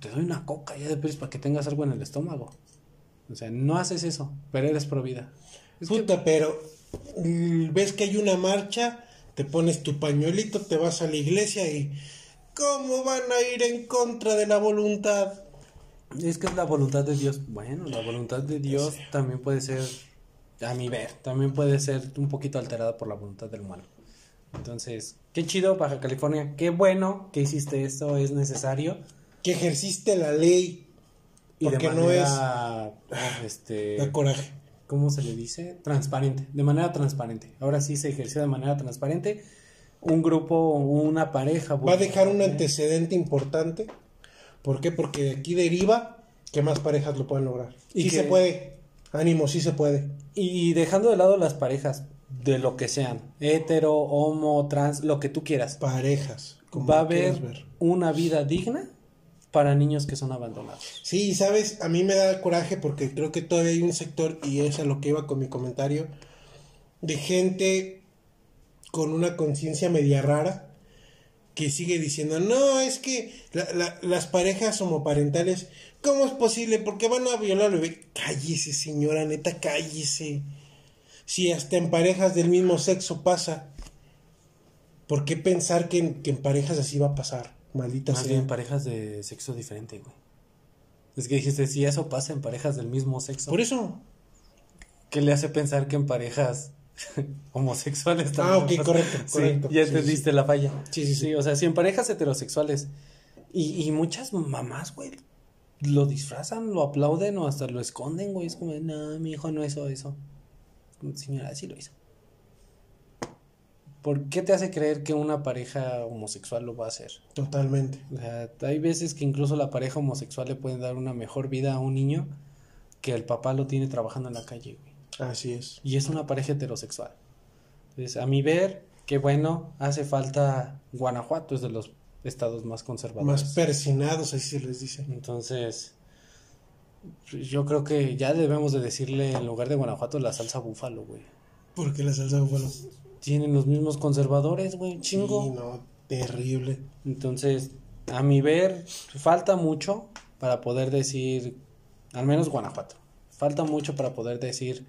te doy una coca ya después para que tengas algo en el estómago. O sea, no haces eso, pero eres pro vida. Es que- Puta, pero mm, ves que hay una marcha, te pones tu pañuelito, te vas a la iglesia y ¿cómo van a ir en contra de la voluntad? Es que es la voluntad de Dios. Bueno, la voluntad de Dios también puede ser, a mi ver, también puede ser un poquito alterada por la voluntad del humano. Entonces, qué chido, Baja California. Qué bueno que hiciste eso, es necesario. Que ejerciste la ley. Y de Porque manera, no es. ah, este, coraje. ¿cómo se le dice? Transparente, de manera transparente. Ahora sí se ejerció de manera transparente. Un grupo, una pareja. Va a dejar un ¿eh? antecedente importante. ¿Por qué? Porque de aquí deriva que más parejas lo pueden lograr. Y que- se puede. Ánimo, sí se puede. Y dejando de lado las parejas, de lo que sean, hetero, homo, trans, lo que tú quieras, Parejas. como va a haber ver. una vida digna para niños que son abandonados. Sí, sabes, a mí me da coraje porque creo que todavía hay un sector, y es a lo que iba con mi comentario, de gente con una conciencia media rara que sigue diciendo, no, es que la- la- las parejas homoparentales, ¿cómo es posible? Porque van a violar al bebé. Cállese, señora, neta, cállese. Si hasta en parejas del mismo sexo pasa, ¿por qué pensar que en, que en parejas así va a pasar? Maldita Más sea. bien parejas de sexo diferente, güey. Es que dijiste, si eso pasa en parejas del mismo sexo, Por eso. ¿qué le hace pensar que en parejas [LAUGHS] homosexuales Ah, ok, pasa? correcto, Sí, correcto. ya Sí, entendiste la falla. Sí, sí, sí. o sea, si en parejas heterosexuales y, y muchas mamás, güey, lo disfrazan, lo aplauden o hasta lo esconden, güey. Es como, no, mi hijo no hizo eso. Señora, sí lo hizo. ¿Por qué te hace creer que una pareja homosexual lo va a hacer? Totalmente. O sea, hay veces que incluso la pareja homosexual le puede dar una mejor vida a un niño que el papá lo tiene trabajando en la calle, güey. Así es. Y es una pareja heterosexual. Entonces, a mi ver, qué bueno, hace falta Guanajuato, es de los estados más conservadores. Más persinados, así se les dice. Entonces, yo creo que ya debemos de decirle en lugar de Guanajuato la salsa búfalo, güey. Porque la salsa búfalo. Tienen los mismos conservadores, güey, chingo. Sí, no, terrible. Entonces, a mi ver, falta mucho para poder decir, al menos Guanajuato, falta mucho para poder decir,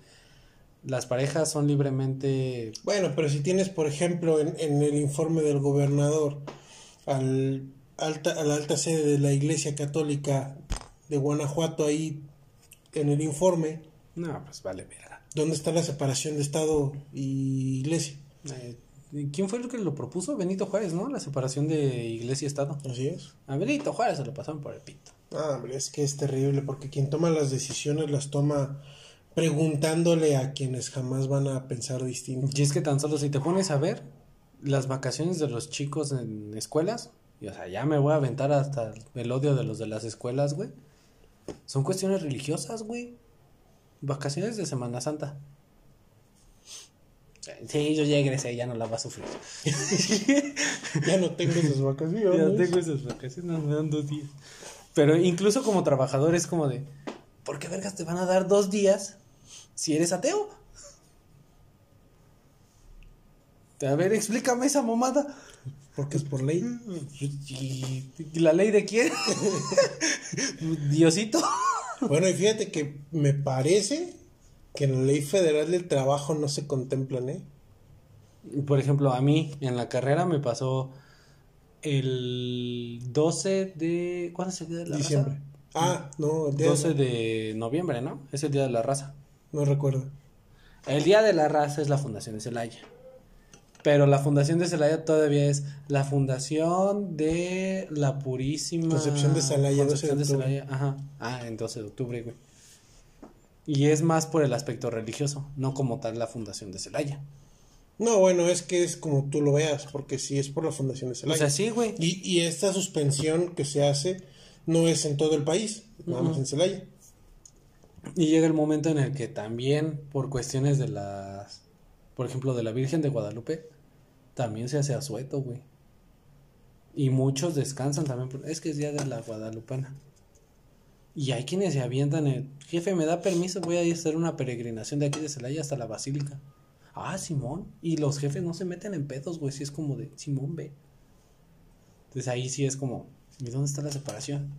las parejas son libremente... Bueno, pero si tienes, por ejemplo, en, en el informe del gobernador, al alta, a la alta sede de la Iglesia Católica de Guanajuato, ahí en el informe, No, pues vale, verga. ¿dónde está la separación de Estado y Iglesia? Eh, ¿Quién fue el que lo propuso? Benito Juárez, ¿no? La separación de iglesia y Estado. Así es. A Benito Juárez se lo pasaron por el pito. Ah, hombre, es que es terrible porque quien toma las decisiones las toma preguntándole a quienes jamás van a pensar distinto. Y es que tan solo si te pones a ver las vacaciones de los chicos en escuelas, y o sea, ya me voy a aventar hasta el odio de los de las escuelas, güey. Son cuestiones religiosas, güey. Vacaciones de Semana Santa. Sí, yo ya egresé, ya no la va a sufrir. [LAUGHS] Ya no tengo esas vacaciones. Ya tengo esas vacaciones, me dan dos días. Pero incluso como trabajador es como de, ¿por qué vergas te van a dar dos días si eres ateo? A ver, explícame esa mamada. Porque es por ley. ¿Y la ley de quién? [LAUGHS] Diosito. Bueno, y fíjate que me parece que en la ley federal del trabajo no se contemplan, ¿eh? Por ejemplo, a mí en la carrera me pasó el 12 de... ¿Cuándo es el día de la Diciembre. raza? Ah, no, el día 12 de noviembre, ¿no? Es el día de la raza. No recuerdo. El Día de la Raza es la Fundación de Celaya. Pero la Fundación de Celaya todavía es la Fundación de la Purísima Concepción de Celaya, 12 de Concepción de. Celaya, Ajá. Ah, en 12 de octubre, güey. Y es más por el aspecto religioso, no como tal la Fundación de Celaya. No, bueno, es que es como tú lo veas, porque sí es por la Fundación de O Celaya. sea, sí, güey. y, y esta suspensión que se hace no es en todo el país, nada más en Celaya. Y llega el momento en el que también por cuestiones de las, por ejemplo, de la Virgen de Guadalupe, también se hace asueto, güey. Y muchos descansan también, es que es día de la Guadalupana. Y hay quienes se avientan el, jefe, me da permiso, voy a hacer una peregrinación de aquí de Celaya hasta la Basílica. Ah, Simón. Y los jefes no se meten en pedos, güey, si es como de, Simón, ve. Entonces ahí sí es como, ¿y dónde está la separación?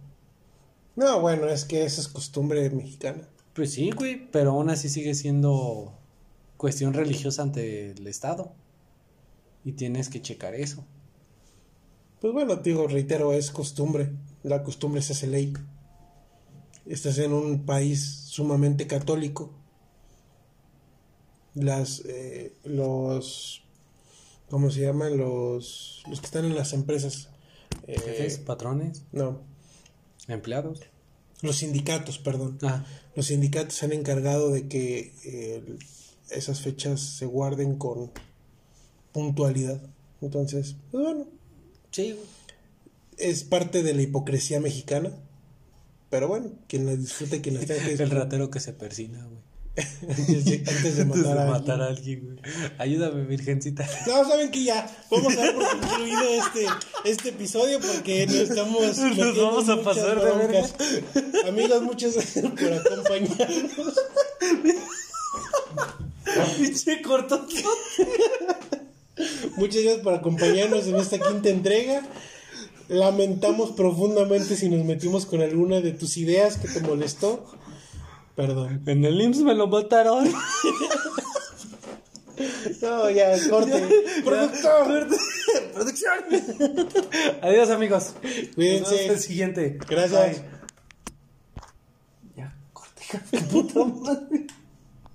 No, bueno, es que esa es costumbre mexicana. Pues sí, güey, pero aún así sigue siendo cuestión religiosa ante el Estado. Y tienes que checar eso. Pues bueno, digo, reitero, es costumbre. La costumbre se hace ley. Estás en un país sumamente católico. Las, eh, los ¿Cómo se llaman los, los que están en las empresas? Eh, Jefes, patrones, no, empleados. Los sindicatos, perdón. Los sindicatos se han encargado de que eh, esas fechas se guarden con puntualidad. Entonces, pues bueno, sí. es parte de la hipocresía mexicana. Pero bueno, quien la disfrute, quien la tenga que [LAUGHS] El ratero que se persina. [LAUGHS] antes de, antes de matar a matar a alguien. güey. Ayúdame, virgencita. [LAUGHS] No, saben que ya vamos a dar por concluido este, este episodio porque nos estamos Nos vamos a pasar de broncas. Amigos, muchas gracias por acompañarnos. [LAUGHS] Pinche corto. Muchas gracias por acompañarnos en esta quinta entrega. Lamentamos profundamente si nos metimos con alguna de tus ideas que te molestó. Perdón. En el IMSS me lo mataron. No, ya, corte. [LAUGHS] Productor. [LAUGHS] Producción. Adiós, amigos. Cuídense. Nos vemos el siguiente. Gracias. Bye. Ya, corte. Qué puta madre.